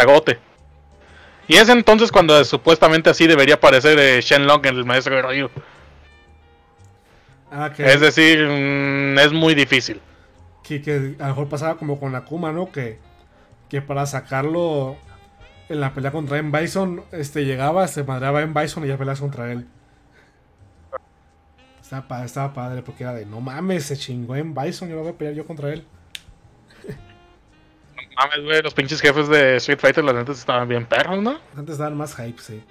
agote. Y es entonces cuando supuestamente así debería aparecer eh, Shenlong, el maestro de Ryu. Ah, que, Es decir, mm, es muy difícil. que, que a lo mejor pasaba como con Akuma, ¿no? Que, que para sacarlo en la pelea contra M. Bison, este, llegaba, se madreaba M. Bison y ya peleas contra él. Estaba, estaba padre porque era de, no mames, se chingó M. Bison, yo no voy a pelear yo contra él. Mames, güey, los pinches jefes de Street Fighter, las neta estaban bien perros, ¿no? Antes daban más hype, sí.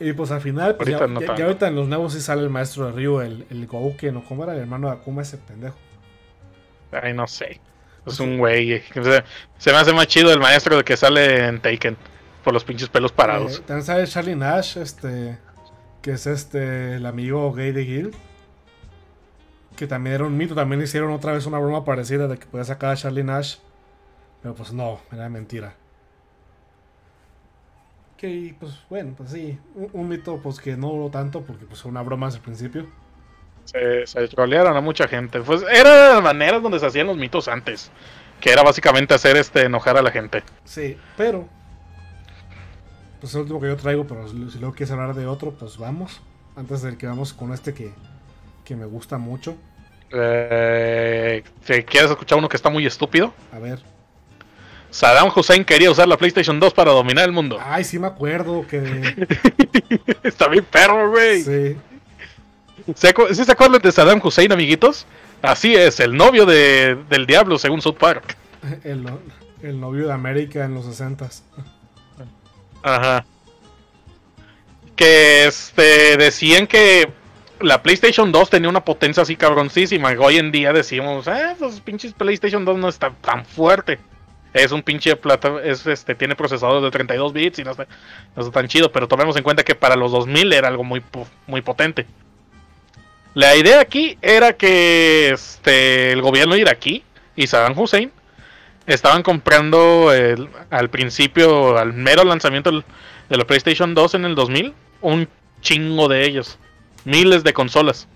Y pues al final, pues ya, Ahorita no ya- tanto. ya ahorita en los nuevos sí sale el maestro de Ryu, el, el Gouken, o cómo era el hermano de Akuma ese pendejo. Ay, no sé. Es un güey. eh, Se, se me hace más chido el maestro de que sale en Taken. Por los pinches pelos Eh, parados. también sale Charlie Nash, este, que es este, el amigo gay de Gil. Que también era un mito, también hicieron otra vez una broma parecida de que podía sacar a Charlie Nash. Pero pues no, era mentira. Que pues bueno, pues sí, un, un mito pues que no duró tanto porque pues fue una broma desde el principio. Se, se trolearon a mucha gente. Pues era la manera donde se hacían los mitos antes. Que era básicamente hacer este enojar a la gente. Sí, pero. Pues es el último que yo traigo, pero si luego quieres hablar de otro, pues vamos. Antes del que vamos con este que, que me gusta mucho. Eh, ¿te ¿Quieres escuchar uno que está muy estúpido? A ver. Saddam Hussein quería usar la PlayStation 2 para dominar el mundo. Ay, sí me acuerdo que. está bien perro, güey. sí. ¿Se, ¿Sí se acuerdan de Saddam Hussein, amiguitos? Así es, el novio de, del diablo, según South Park. El, el novio de América en los 60 Ajá. Que este decían que la PlayStation 2 tenía una potencia así cabroncísima. y Hoy en día decimos, eh, los pinches PlayStation 2 no está tan fuerte. Es un pinche plata, es este, tiene procesador de 32 bits y no está, no tan chido, pero tomemos en cuenta que para los 2000 era algo muy, muy potente. La idea aquí era que este, el gobierno iraquí y Saddam Hussein estaban comprando al principio, al mero lanzamiento de la PlayStation 2 en el 2000, un chingo de ellos, miles de consolas,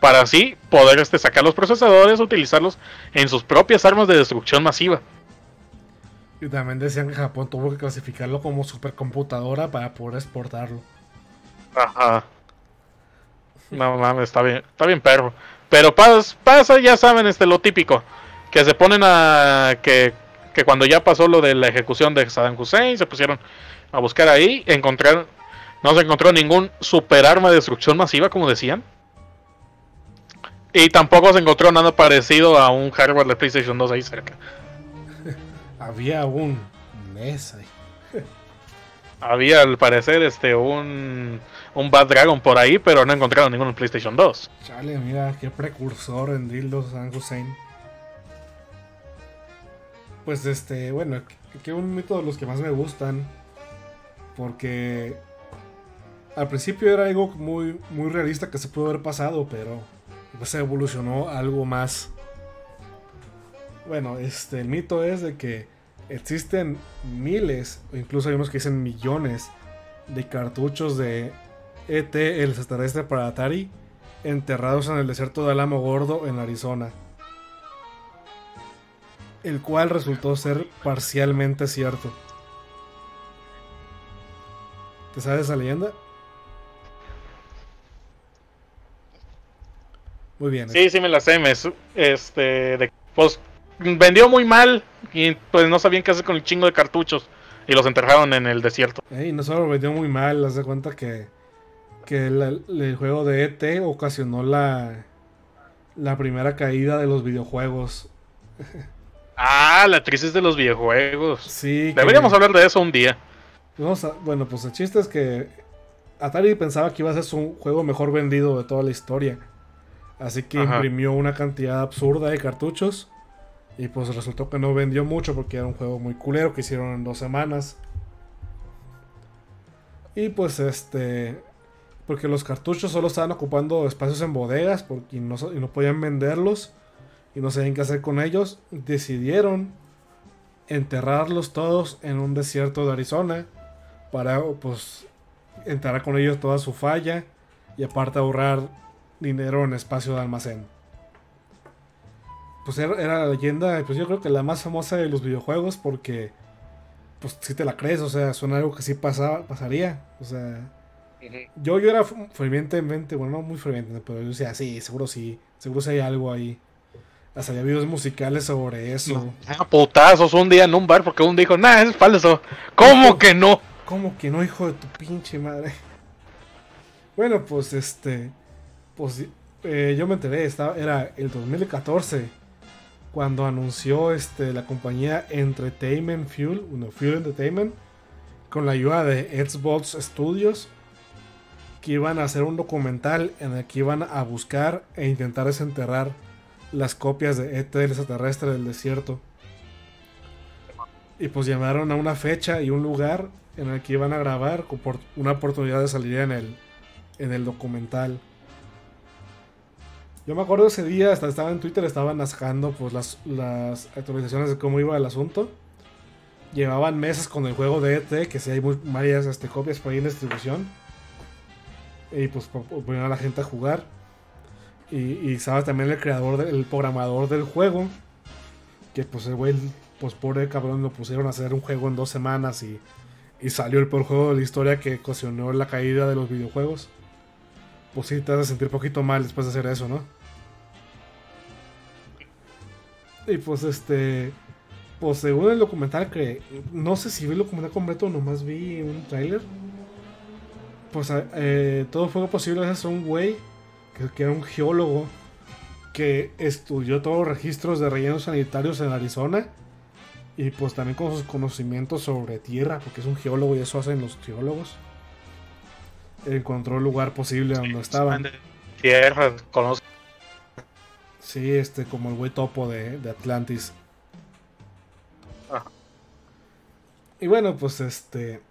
para así poder este, sacar los procesadores, utilizarlos en sus propias armas de destrucción masiva. Y también decían que Japón tuvo que clasificarlo como supercomputadora para poder exportarlo. Ajá. No mames, está bien, está bien perro. Pero pas- pasa, ya saben, este lo típico. Que se ponen a. Que, que cuando ya pasó lo de la ejecución de Saddam Hussein, se pusieron a buscar ahí. Encontrar. No se encontró ningún super arma de destrucción masiva, como decían. Y tampoco se encontró nada parecido a un hardware de PlayStation 2 ahí cerca. Había un NES. ahí. Había al parecer este un, un Bad Dragon por ahí, pero no encontraron ninguno en PlayStation 2. Chale, mira, qué precursor en dildos San Hussein. Pues este, bueno, que- un mito de los que más me gustan. Porque al principio era algo muy, muy realista que se pudo haber pasado, pero se evolucionó a algo más. Bueno, este, el mito es de que existen miles, o incluso hay unos que dicen millones, de cartuchos de ET, el extraterrestre para Atari, enterrados en el desierto de Álamo Gordo, en Arizona. El cual resultó ser parcialmente cierto. ¿Te sabes esa leyenda? Muy bien. Sí, sí me la sé, me este, de, pues vendió muy mal y pues no sabían qué hacer con el chingo de cartuchos y los enterraron en el desierto. Ey, no solo vendió muy mal, haz de cuenta que, que la- el juego de ET ocasionó la, la primera caída de los videojuegos. Ah, la crisis de los videojuegos. Sí, que- Deberíamos hablar de eso un día. Vamos a- bueno, pues el chiste es que Atari pensaba que iba a ser su juego mejor vendido de toda la historia. Así que Ajá. imprimió una cantidad absurda de cartuchos. Y pues resultó que no vendió mucho porque era un juego muy culero que hicieron en dos semanas. Y pues este. Porque los cartuchos solo estaban ocupando espacios en bodegas y no podían venderlos. Y no sabían qué hacer con ellos. Decidieron enterrarlos todos en un desierto de Arizona. Para pues enterrar con ellos toda su falla. Y aparte ahorrar dinero en espacio de almacén. Pues era, era la leyenda, pues yo creo que la más famosa de los videojuegos porque pues si te la crees, o sea, suena algo que sí pasaba, pasaría. O sea, yo, yo era fervientemente, bueno, no muy ferviente, pero yo decía, sí, seguro sí, seguro sí hay algo ahí. Hasta había videos musicales sobre eso. Ah, putazos un día en un bar porque un dijo, nah, es falso. ¿Cómo que no? ¿Cómo que no, hijo de tu pinche madre? Bueno, pues este. Pues eh, yo me enteré, estaba, era el 2014. Cuando anunció este, la compañía Entertainment Fuel, Fuel Entertainment, con la ayuda de Xbox Studios, que iban a hacer un documental en el que iban a buscar e intentar desenterrar las copias de ET el extraterrestre del desierto. Y pues llamaron a una fecha y un lugar en el que iban a grabar una oportunidad de salir en el, en el documental. Yo me acuerdo ese día, hasta estaba en Twitter, estaban sacando pues las, actualizaciones de cómo iba el asunto. Llevaban meses con el juego de ET, que sí hay varias este, copias por ahí en distribución. Y pues po- po- ponían a la gente a jugar. Y, y estaba también el creador, del- el programador del juego. Que pues el güey, pues pobre cabrón, lo pusieron a hacer un juego en dos semanas y, y salió el peor juego de la historia que ocasionó la caída de los videojuegos. Pues sí, te hace sentir poquito mal después de hacer eso, ¿no? Y pues este. Pues según el documental que. No sé si vi el documental completo o nomás vi un tráiler. Pues eh, todo fue posible gracias a un güey que, que era un geólogo que estudió todos los registros de rellenos sanitarios en Arizona. Y pues también con sus conocimientos sobre tierra, porque es un geólogo y eso hacen los geólogos. Encontró el lugar posible donde estaban. Tierra, conozco. Sí, este, como el güey topo de, de Atlantis. Ajá. Y bueno, pues este.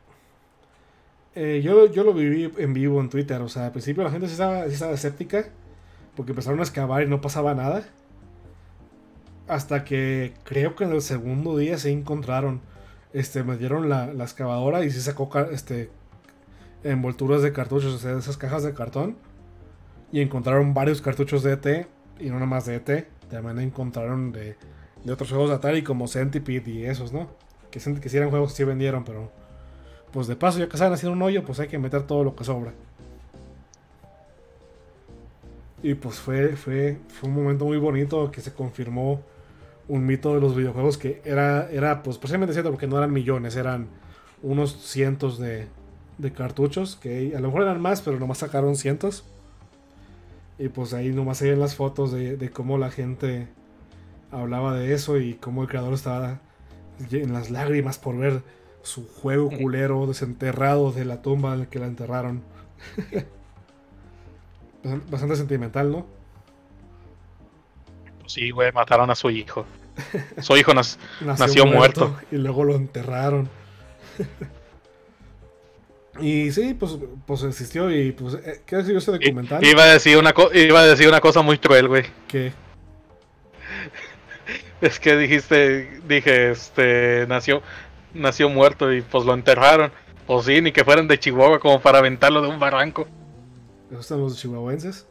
eh, yo, yo lo viví en vivo en Twitter. O sea, al principio la gente sí estaba, sí estaba escéptica. Porque empezaron a excavar y no pasaba nada. Hasta que creo que en el segundo día se encontraron. Este, metieron la, la excavadora y se sacó este, envolturas de cartuchos, o sea, esas cajas de cartón. Y encontraron varios cartuchos de ET. Y no nada más de ET. También encontraron de, de otros juegos de Atari como Centipede y esos, ¿no? Que, que sí eran juegos que sí vendieron, pero. Pues de paso, ya que saben hacer un hoyo, pues hay que meter todo lo que sobra. Y pues fue, fue, fue un momento muy bonito que se confirmó un mito de los videojuegos que era, era pues posiblemente cierto porque no eran millones, eran unos cientos de, de cartuchos, que a lo mejor eran más, pero nomás sacaron cientos. Y pues ahí nomás se ven las fotos de, de cómo la gente hablaba de eso y cómo el creador estaba en las lágrimas por ver su juego culero desenterrado de la tumba en la que la enterraron. Bastan- Bastante sentimental, ¿no? Sí, güey, mataron a su hijo. Su hijo Nació muerto. Y luego lo enterraron. Y sí, pues, pues existió y pues, eh, ¿qué decidió ese documental? I- Iba a decir una iba a decir una cosa muy cruel, güey. Que Es que dijiste, dije, este, nació, nació muerto y pues lo enterraron. Pues sí, ni que fueran de Chihuahua como para aventarlo de un barranco. ¿les gustan los chihuahuenses?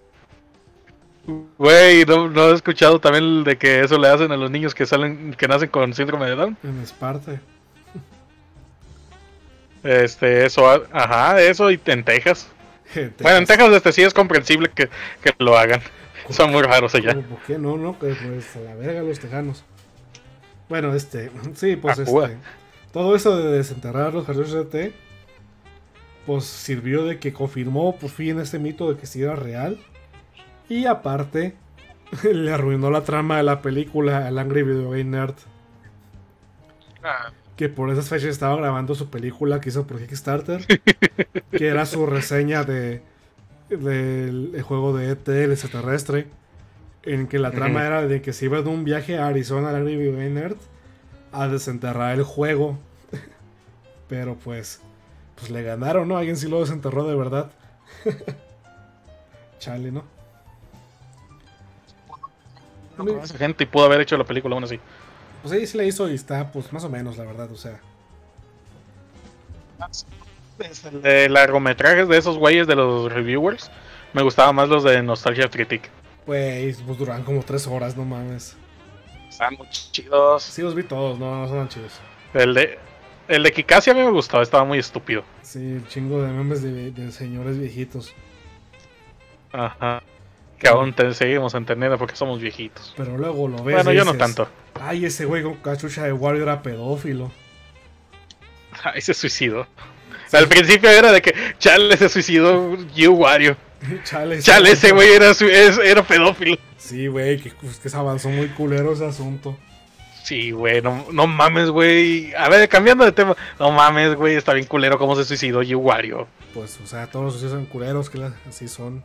Güey, ¿no, no he escuchado también de que eso le hacen a los niños que salen, que nacen con síndrome de Down. En Esparta. Este, eso, ajá, eso y en Texas. Bueno, en Texas este sí es comprensible que, que lo hagan. Son muy raros allá. ¿Por qué no? No, pues, pues, a la verga los tejanos. Bueno, este, sí, pues este. Todo eso de desenterrar los jardines de té, pues sirvió de que confirmó por fin este mito de que sí era real. Y aparte, le arruinó la trama de la película al Angry Video Game Nerd. Que por esas fechas estaba grabando su película que hizo por Kickstarter. que era su reseña de del el juego de ET, el extraterrestre. En que la trama era de que se iba de un viaje a Arizona Game Nerd a desenterrar el juego. Pero pues, pues le ganaron, ¿no? Alguien sí lo desenterró de verdad. Chale, ¿no? Esa gente y pudo haber hecho la película aún así. Pues ahí sí la hizo y está, pues más o menos, la verdad, o sea. De largometrajes de esos güeyes de los reviewers, me gustaban más los de Nostalgia Critic. Pues, pues duran como tres horas, no mames. Están muy chidos. Sí, los vi todos, no, no son chidos. El de, el de Kikasi a mí me gustaba, estaba muy estúpido. Sí, el chingo de memes de, de señores viejitos. Ajá. Que aún te seguimos entendiendo porque somos viejitos. Pero luego lo ves. Bueno, y yo no tanto. Ay, ese güey con cachucha de Wario era pedófilo. Ay, se suicidó. Al principio era de que Chale se suicidó You Wario. Chale, Chale, ese güey era, era pedófilo. Sí, güey, que, pues, que se avanzó muy culero ese asunto. Sí, güey, no, no mames, güey. A ver, cambiando de tema. No mames, güey, está bien culero cómo se suicidó You Wario. Pues, o sea, todos los suicidios son culeros, que la- así son.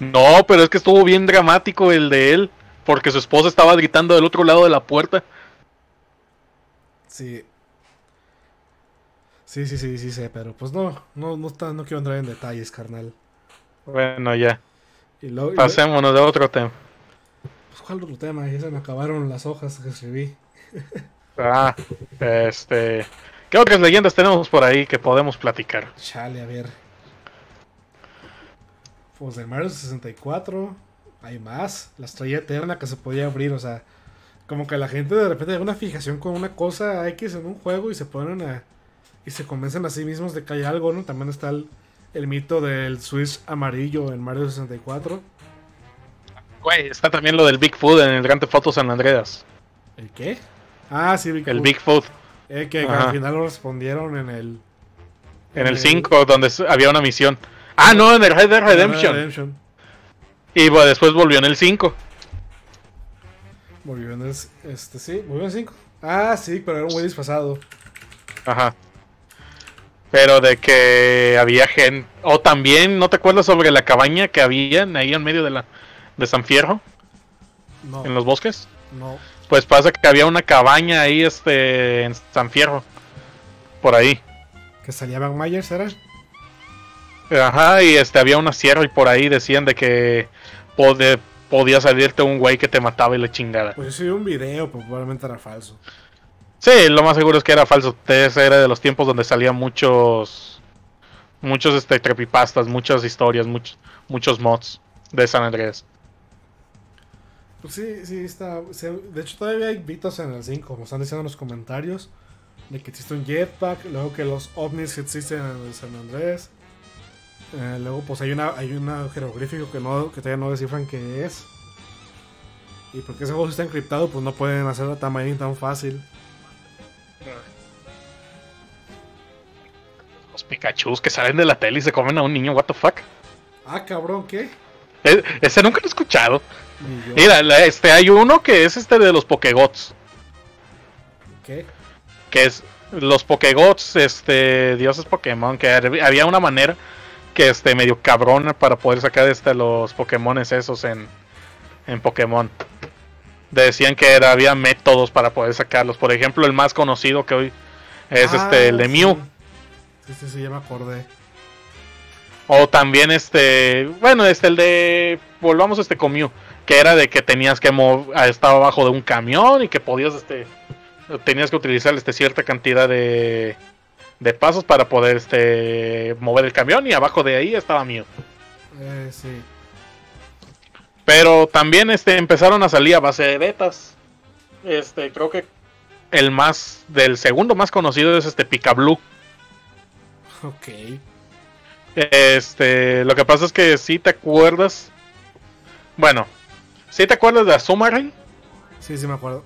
No, pero es que estuvo bien dramático el de él. Porque su esposa estaba gritando del otro lado de la puerta. Sí. Sí, sí, sí, sí sé, pero pues no, no, no, está- no quiero entrar en detalles, carnal. Bueno, ya. Y luego, y Pasémonos de otro tema. pues, ¿cuál otro tema? Ya se me acabaron las hojas que escribí. Ah, este. ¿Qué otras leyendas tenemos por ahí que podemos platicar? Chale, a ver. Pues del Mario 64 hay más. La estrella eterna que se podía abrir, o sea, como que la gente de repente tiene una fijación con una cosa X en un juego y se ponen a. y se convencen a sí mismos de que hay algo, ¿no? También está el, el mito del Switch amarillo en Mario 64. Güey, está también lo del Bigfoot en el Grand Theft Auto San Andreas. ¿El qué? Ah, sí, Bigfoot. El Bigfoot Eh, que Ajá. al final lo respondieron en el. en el 5, donde había una misión. Ah, no, en el Red Dead Redemption. Redemption. Y bueno, después volvió en el 5. Volvió en el. Este, sí, volvió en el 5. Ah, sí, pero era un güey disfrazado. Ajá. Pero de que había gente. O también, ¿no te acuerdas sobre la cabaña que había ahí en medio de la de San Fierro? No, En los bosques. no. Pues pasa que había una cabaña ahí este en San Fierro. Por ahí. Que salía Van Myers, ¿era? Ajá, y este había una sierra y por ahí decían de que pode- podía salirte un güey que te mataba y le chingada. Pues yo sí vi un video, pero probablemente era falso. Sí, lo más seguro es que era falso. Ese era de los tiempos donde salían muchos muchos este creepypastas, muchas historias, muchos muchos mods de San Andreas. Pues sí, sí, está. se- de hecho, todavía hay mitos en el 5, como están diciendo en los comentarios. De que existe un jetpack, luego que los ovnis existen en el San Andrés. Eh, luego, pues hay una hay un jeroglífico que, no, que todavía no descifran qué es. Y porque ese juego está encriptado, pues no pueden hacer la tamaño tan fácil. Los Pikachus que salen de la tele y se comen a un niño, what the fuck. Ah, cabrón, ¿qué? E- ese nunca lo he escuchado. Mira, la- este hay uno que es este de los Pokegots. ¿Qué? que es los Pokégots, este, dioses Pokémon, que había una manera que este medio cabrona para poder sacar este los Pokémones esos en, en Pokémon. Decían que era, había métodos para poder sacarlos. Por ejemplo, el más conocido que hoy es Ah, este el de sí. Mew. Sí, sí, sí, ya me acordé. O también este, bueno, este el de volvamos a este Mew, que era de que tenías que ah, estaba abajo de un camión y que podías este tenías que utilizar este cierta cantidad de de pasos para poder este mover el camión y abajo de ahí estaba Mew. Eh, sí. Pero también este empezaron a salir a base de betas. Este, creo que el más del segundo más conocido es este Picablu. Ok. Este, lo que pasa es que si te acuerdas. Bueno, si te acuerdas de Azumarill, Sí, sí me acuerdo.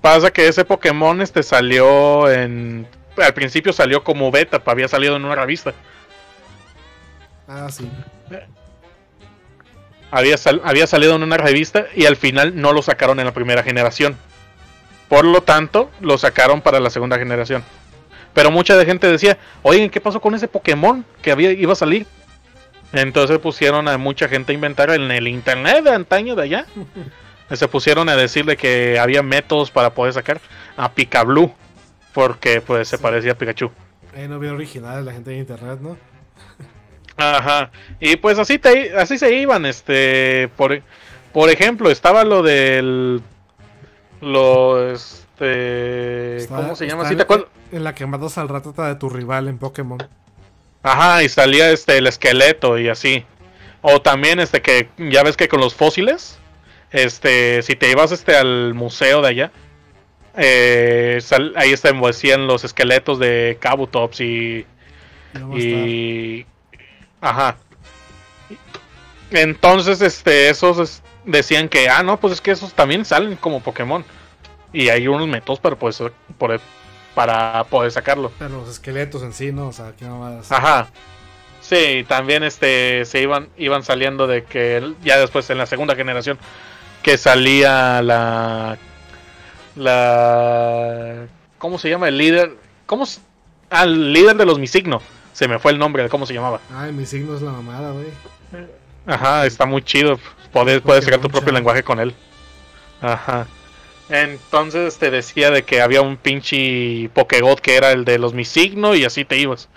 pasa que ese Pokémon este salió en al principio salió como beta, había salido en una revista. Ah, sí. Había, sal- había salido en una revista y al final no lo sacaron en la primera generación. Por lo tanto, lo sacaron para la segunda generación. Pero mucha de gente decía, oigan, ¿qué pasó con ese Pokémon que había, iba a salir? Entonces pusieron a mucha gente a inventar en el internet de antaño de allá. Se pusieron a decirle que había métodos para poder sacar a Picablu. Porque pues se Sí. parecía a Pikachu. Ahí no había originales la gente de internet, ¿no? Ajá. Y pues así te, así se iban, este, por, por ejemplo, estaba lo del lo este Está- ¿cómo se llama? está ¿Sí en- te acuerdas? En la que matas al ratata de tu rival en Pokémon. Ajá, y salía este el esqueleto y así. O también este que ya ves que con los fósiles, este, si te ibas este al museo de allá, eh, sal- ahí este, decían los esqueletos de Kabutops y. Y. Ajá. Entonces, este, esos es- decían que, ah, no, pues es que esos también salen como Pokémon. Y hay unos métodos para poder, poder- para poder sacarlo. Pero los esqueletos en sí, ¿no? O sea, qué mamadas. Ajá. Sí, también este se iban iban saliendo de que ya después en la segunda generación que salía la la ¿cómo se llama el líder? ¿Cómo se- ah, el líder de los Misigno. Se me fue el nombre de cómo se llamaba. Ay, mi signo es la mamada, güey. Ajá, está muy chido. Puedes, puedes sacar tu propio lenguaje con él. Ajá. Entonces te decía de que había un pinche Pokégod que era el de los Misigno y así te ibas.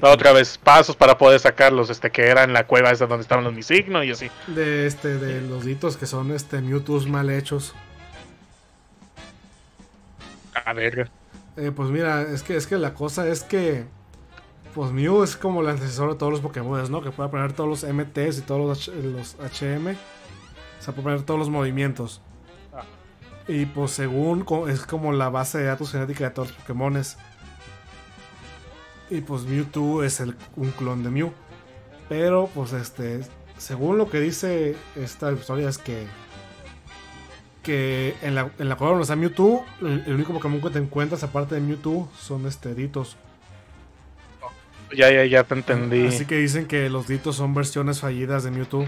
Otra vez, pasos para poder sacarlos, este que era en la cueva esa donde estaban los Misigno y así. De este, de los ditos que son este Mewtwo's mal hechos. A ver. Eh, pues mira, es que, es que la cosa es que. Pues Mew es como el antecesor de todos los Pokémon, ¿no? Que puede poner todos los MTs y todos los, H- los HM. O sea, puede poner todos los movimientos. Y pues según co- es como la base de datos genética de todos los Pokémones. Y pues Mewtwo es el, un clon de Mew. Pero pues este, según lo que dice esta historia es que que en la, en la cueva donde está Mewtwo, el, el único Pokémon que te encuentras aparte de Mewtwo son este Ditos. Ya, ya, ya te entendí. Así que dicen que los Ditos son versiones fallidas de Mewtwo.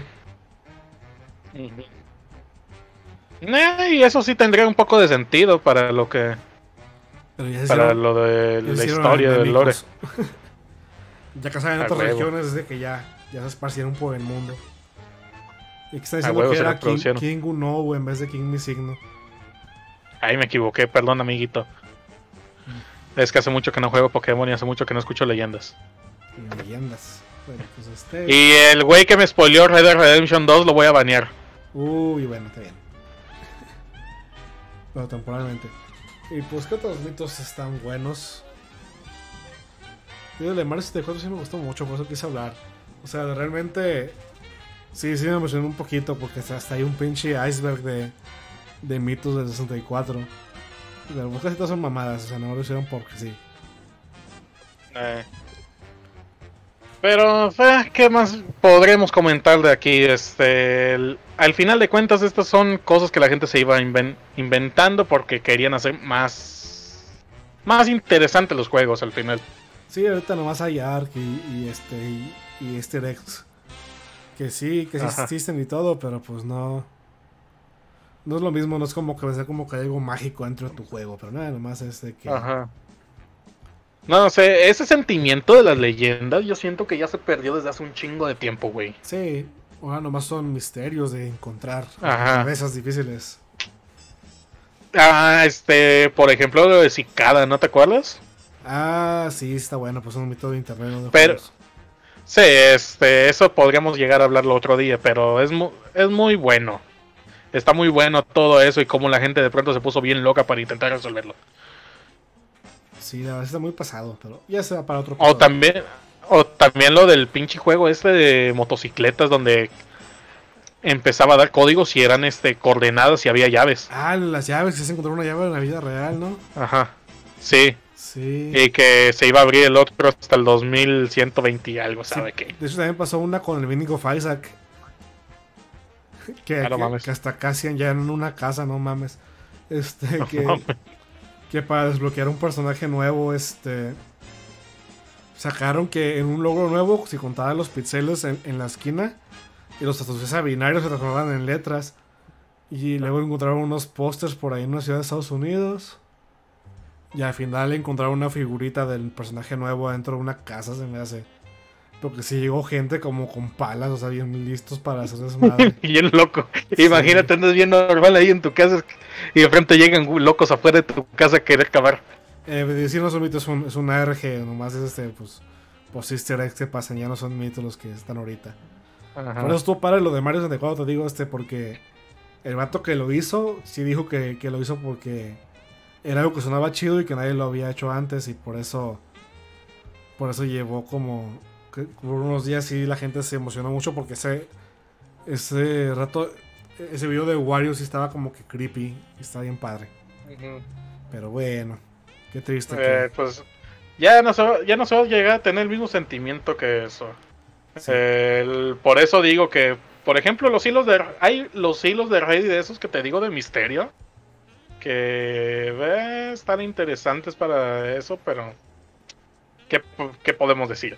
Eh, y eso sí tendría un poco de sentido para lo que Pero ya se para lo de la historia del lore. ya que saben en otras huevo. regiones desde que ya, ya se esparcieron por el mundo. Y que está diciendo huevo que era King. King en vez de King Misigno. Ahí me equivoqué, perdón, amiguito. Es que hace mucho que no juego Pokémon y hace mucho que no escucho leyendas. Y leyendas. Bueno, pues este. Y el güey que me spoileó Red Dead Redemption 2 lo voy a banear. Uy, bueno, está bien. Pero temporalmente. Y pues, ¿qué otros mitos están buenos? Yo de Mario 64 sí me gustó mucho, por eso quise hablar. O sea, realmente. Sí, sí me emocionó un poquito, porque hasta hay un pinche iceberg de, de mitos del 64. Pero pues casi todas son mamadas, o sea, no lo hicieron porque sí. Eh. Pero, ¿qué más podremos comentar de aquí? Este, al final de cuentas, estas son cosas que la gente se iba inven- inventando porque querían hacer más, más interesantes los juegos al final. Sí, ahorita nomás hay Ark y, y este y, y Easter eggs. Que sí, que sí Ajá. existen y todo, pero pues no. No es lo mismo, no es como que sea como que hay algo mágico dentro de tu juego, pero nada, nomás es de que. Ajá. No, no sé, ese sentimiento de las leyendas yo siento que ya se perdió desde hace un chingo de tiempo, güey. Sí, ahora nomás son misterios de encontrar. Ajá. Cabezas difíciles. Ah, este, por ejemplo, lo de Cicada, ¿no te acuerdas? Ah, sí, está bueno, pues es un mito de internet. ¿no? de Pero- juegos. Sí, este, eso podríamos llegar a hablarlo otro día, pero es, mu- es muy bueno. Está muy bueno todo eso y cómo la gente de pronto se puso bien loca para intentar resolverlo. Sí, la verdad está muy pasado, pero ya se va para otro O también, o también lo del pinche juego este de motocicletas donde empezaba a dar códigos y eran este coordenadas y había llaves. Ah, las llaves, que se encontró una llave en la vida real, ¿no? Ajá. Sí. Sí. Y que se iba a abrir el otro hasta el 2120 y algo, ¿sabe qué? De hecho, también pasó una con el Binding of Isaac. Que, Ah, no que- mames. que hasta casi ya en una casa, no mames. Este, que, mames. que para desbloquear un personaje nuevo, este. Sacaron que en un logro nuevo, si contaban los pixeles en, en la esquina y los tatuajes a binarios se transformaban en letras. Y luego encontraron unos pósters por ahí en una ciudad de Estados Unidos. Y al final encontraron una figurita del personaje nuevo dentro de una casa, se me hace. Porque si llegó gente como con palas, o sea, bien listos para hacer desmadre. Bien loco. Imagínate, andas bien normal ahí en tu casa y de frente llegan locos afuera de tu casa a querer acabar. Eh, decir no son mitos, es un, es un ARG, nomás es este, pues, pues easter eggs que pasan, ya no son mitos los que están ahorita. Por eso estuvo padre lo de Mario 64, te digo, este, porque el vato que lo hizo, sí dijo que, que lo hizo porque era algo que sonaba chido y que nadie lo había hecho antes y por eso, por eso llevó como, que por unos días sí la gente se emocionó mucho porque ese, ese rato, ese video de Wario sí estaba como que creepy, está bien padre. Pero bueno, qué triste Eh, pues ya no, se va, ya no se va a llegar a tener el mismo sentimiento que eso. Sí. El- por eso digo que, por ejemplo, los hilos de hay los hilos de Reddit de esos que te digo de misterio que eh, están interesantes para eso, pero ¿qué, qué podemos decir?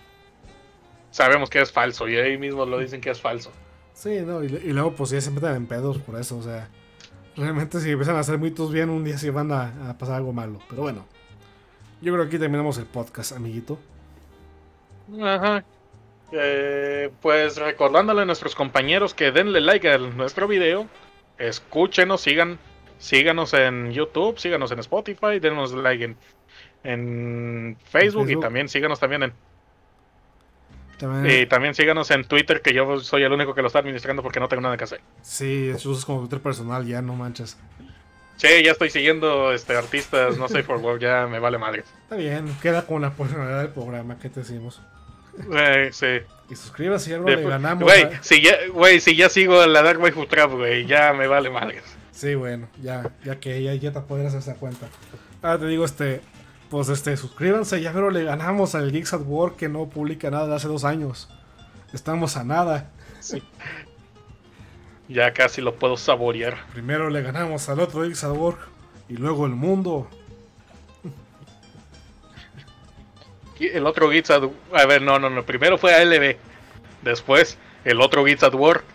Sabemos que es falso y ahí mismo lo dicen que es falso. Sí, no, y, y luego pues ya se meten en pedos por eso, o sea, realmente si empiezan a hacer mitos bien, un día sí van a, a pasar algo malo. Pero bueno, yo creo que aquí terminamos el podcast, amiguito. Ajá. Eh, pues recordándole a nuestros compañeros que denle like a nuestro video, escúchenos, sigan, síganos en YouTube, síganos en Spotify, denos like en, en Facebook, Facebook. y también síganos también en También, y también síganos en Twitter que yo soy el único que lo está administrando porque no tengo nada que hacer. Sí, eso es como Twitter personal, ya no manches. Che, ya estoy siguiendo este artistas, no sé for work, ya me vale madre. Está bien, queda con la personalidad del programa que te decimos. Eh, sí. Y suscríbase, bro, De- le ganamos. Güey, si ya, güey, si ya sigo la Dark Waifu Trap, güey, ya me vale madre. Sí, bueno, ya, ya que ya, ya te podrás hacer cuenta. Ahora te digo, este, pues este, suscríbanse, ya pero le ganamos al Geeks at Work que no publica nada de hace dos años. Estamos a nada. Ya casi lo puedo saborear. Primero le ganamos al otro Geeks at Work y luego el mundo. El otro Gits at... A ver, no, no, no. Primero fue ALB. Después, el otro Gits at Work.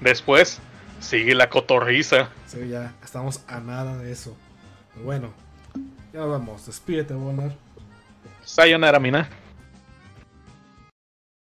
Después, sigue la cotorriza. Sí, ya estamos a nada de eso. Bueno, ya vamos. Despídete, Bonner. Sayonara, mina.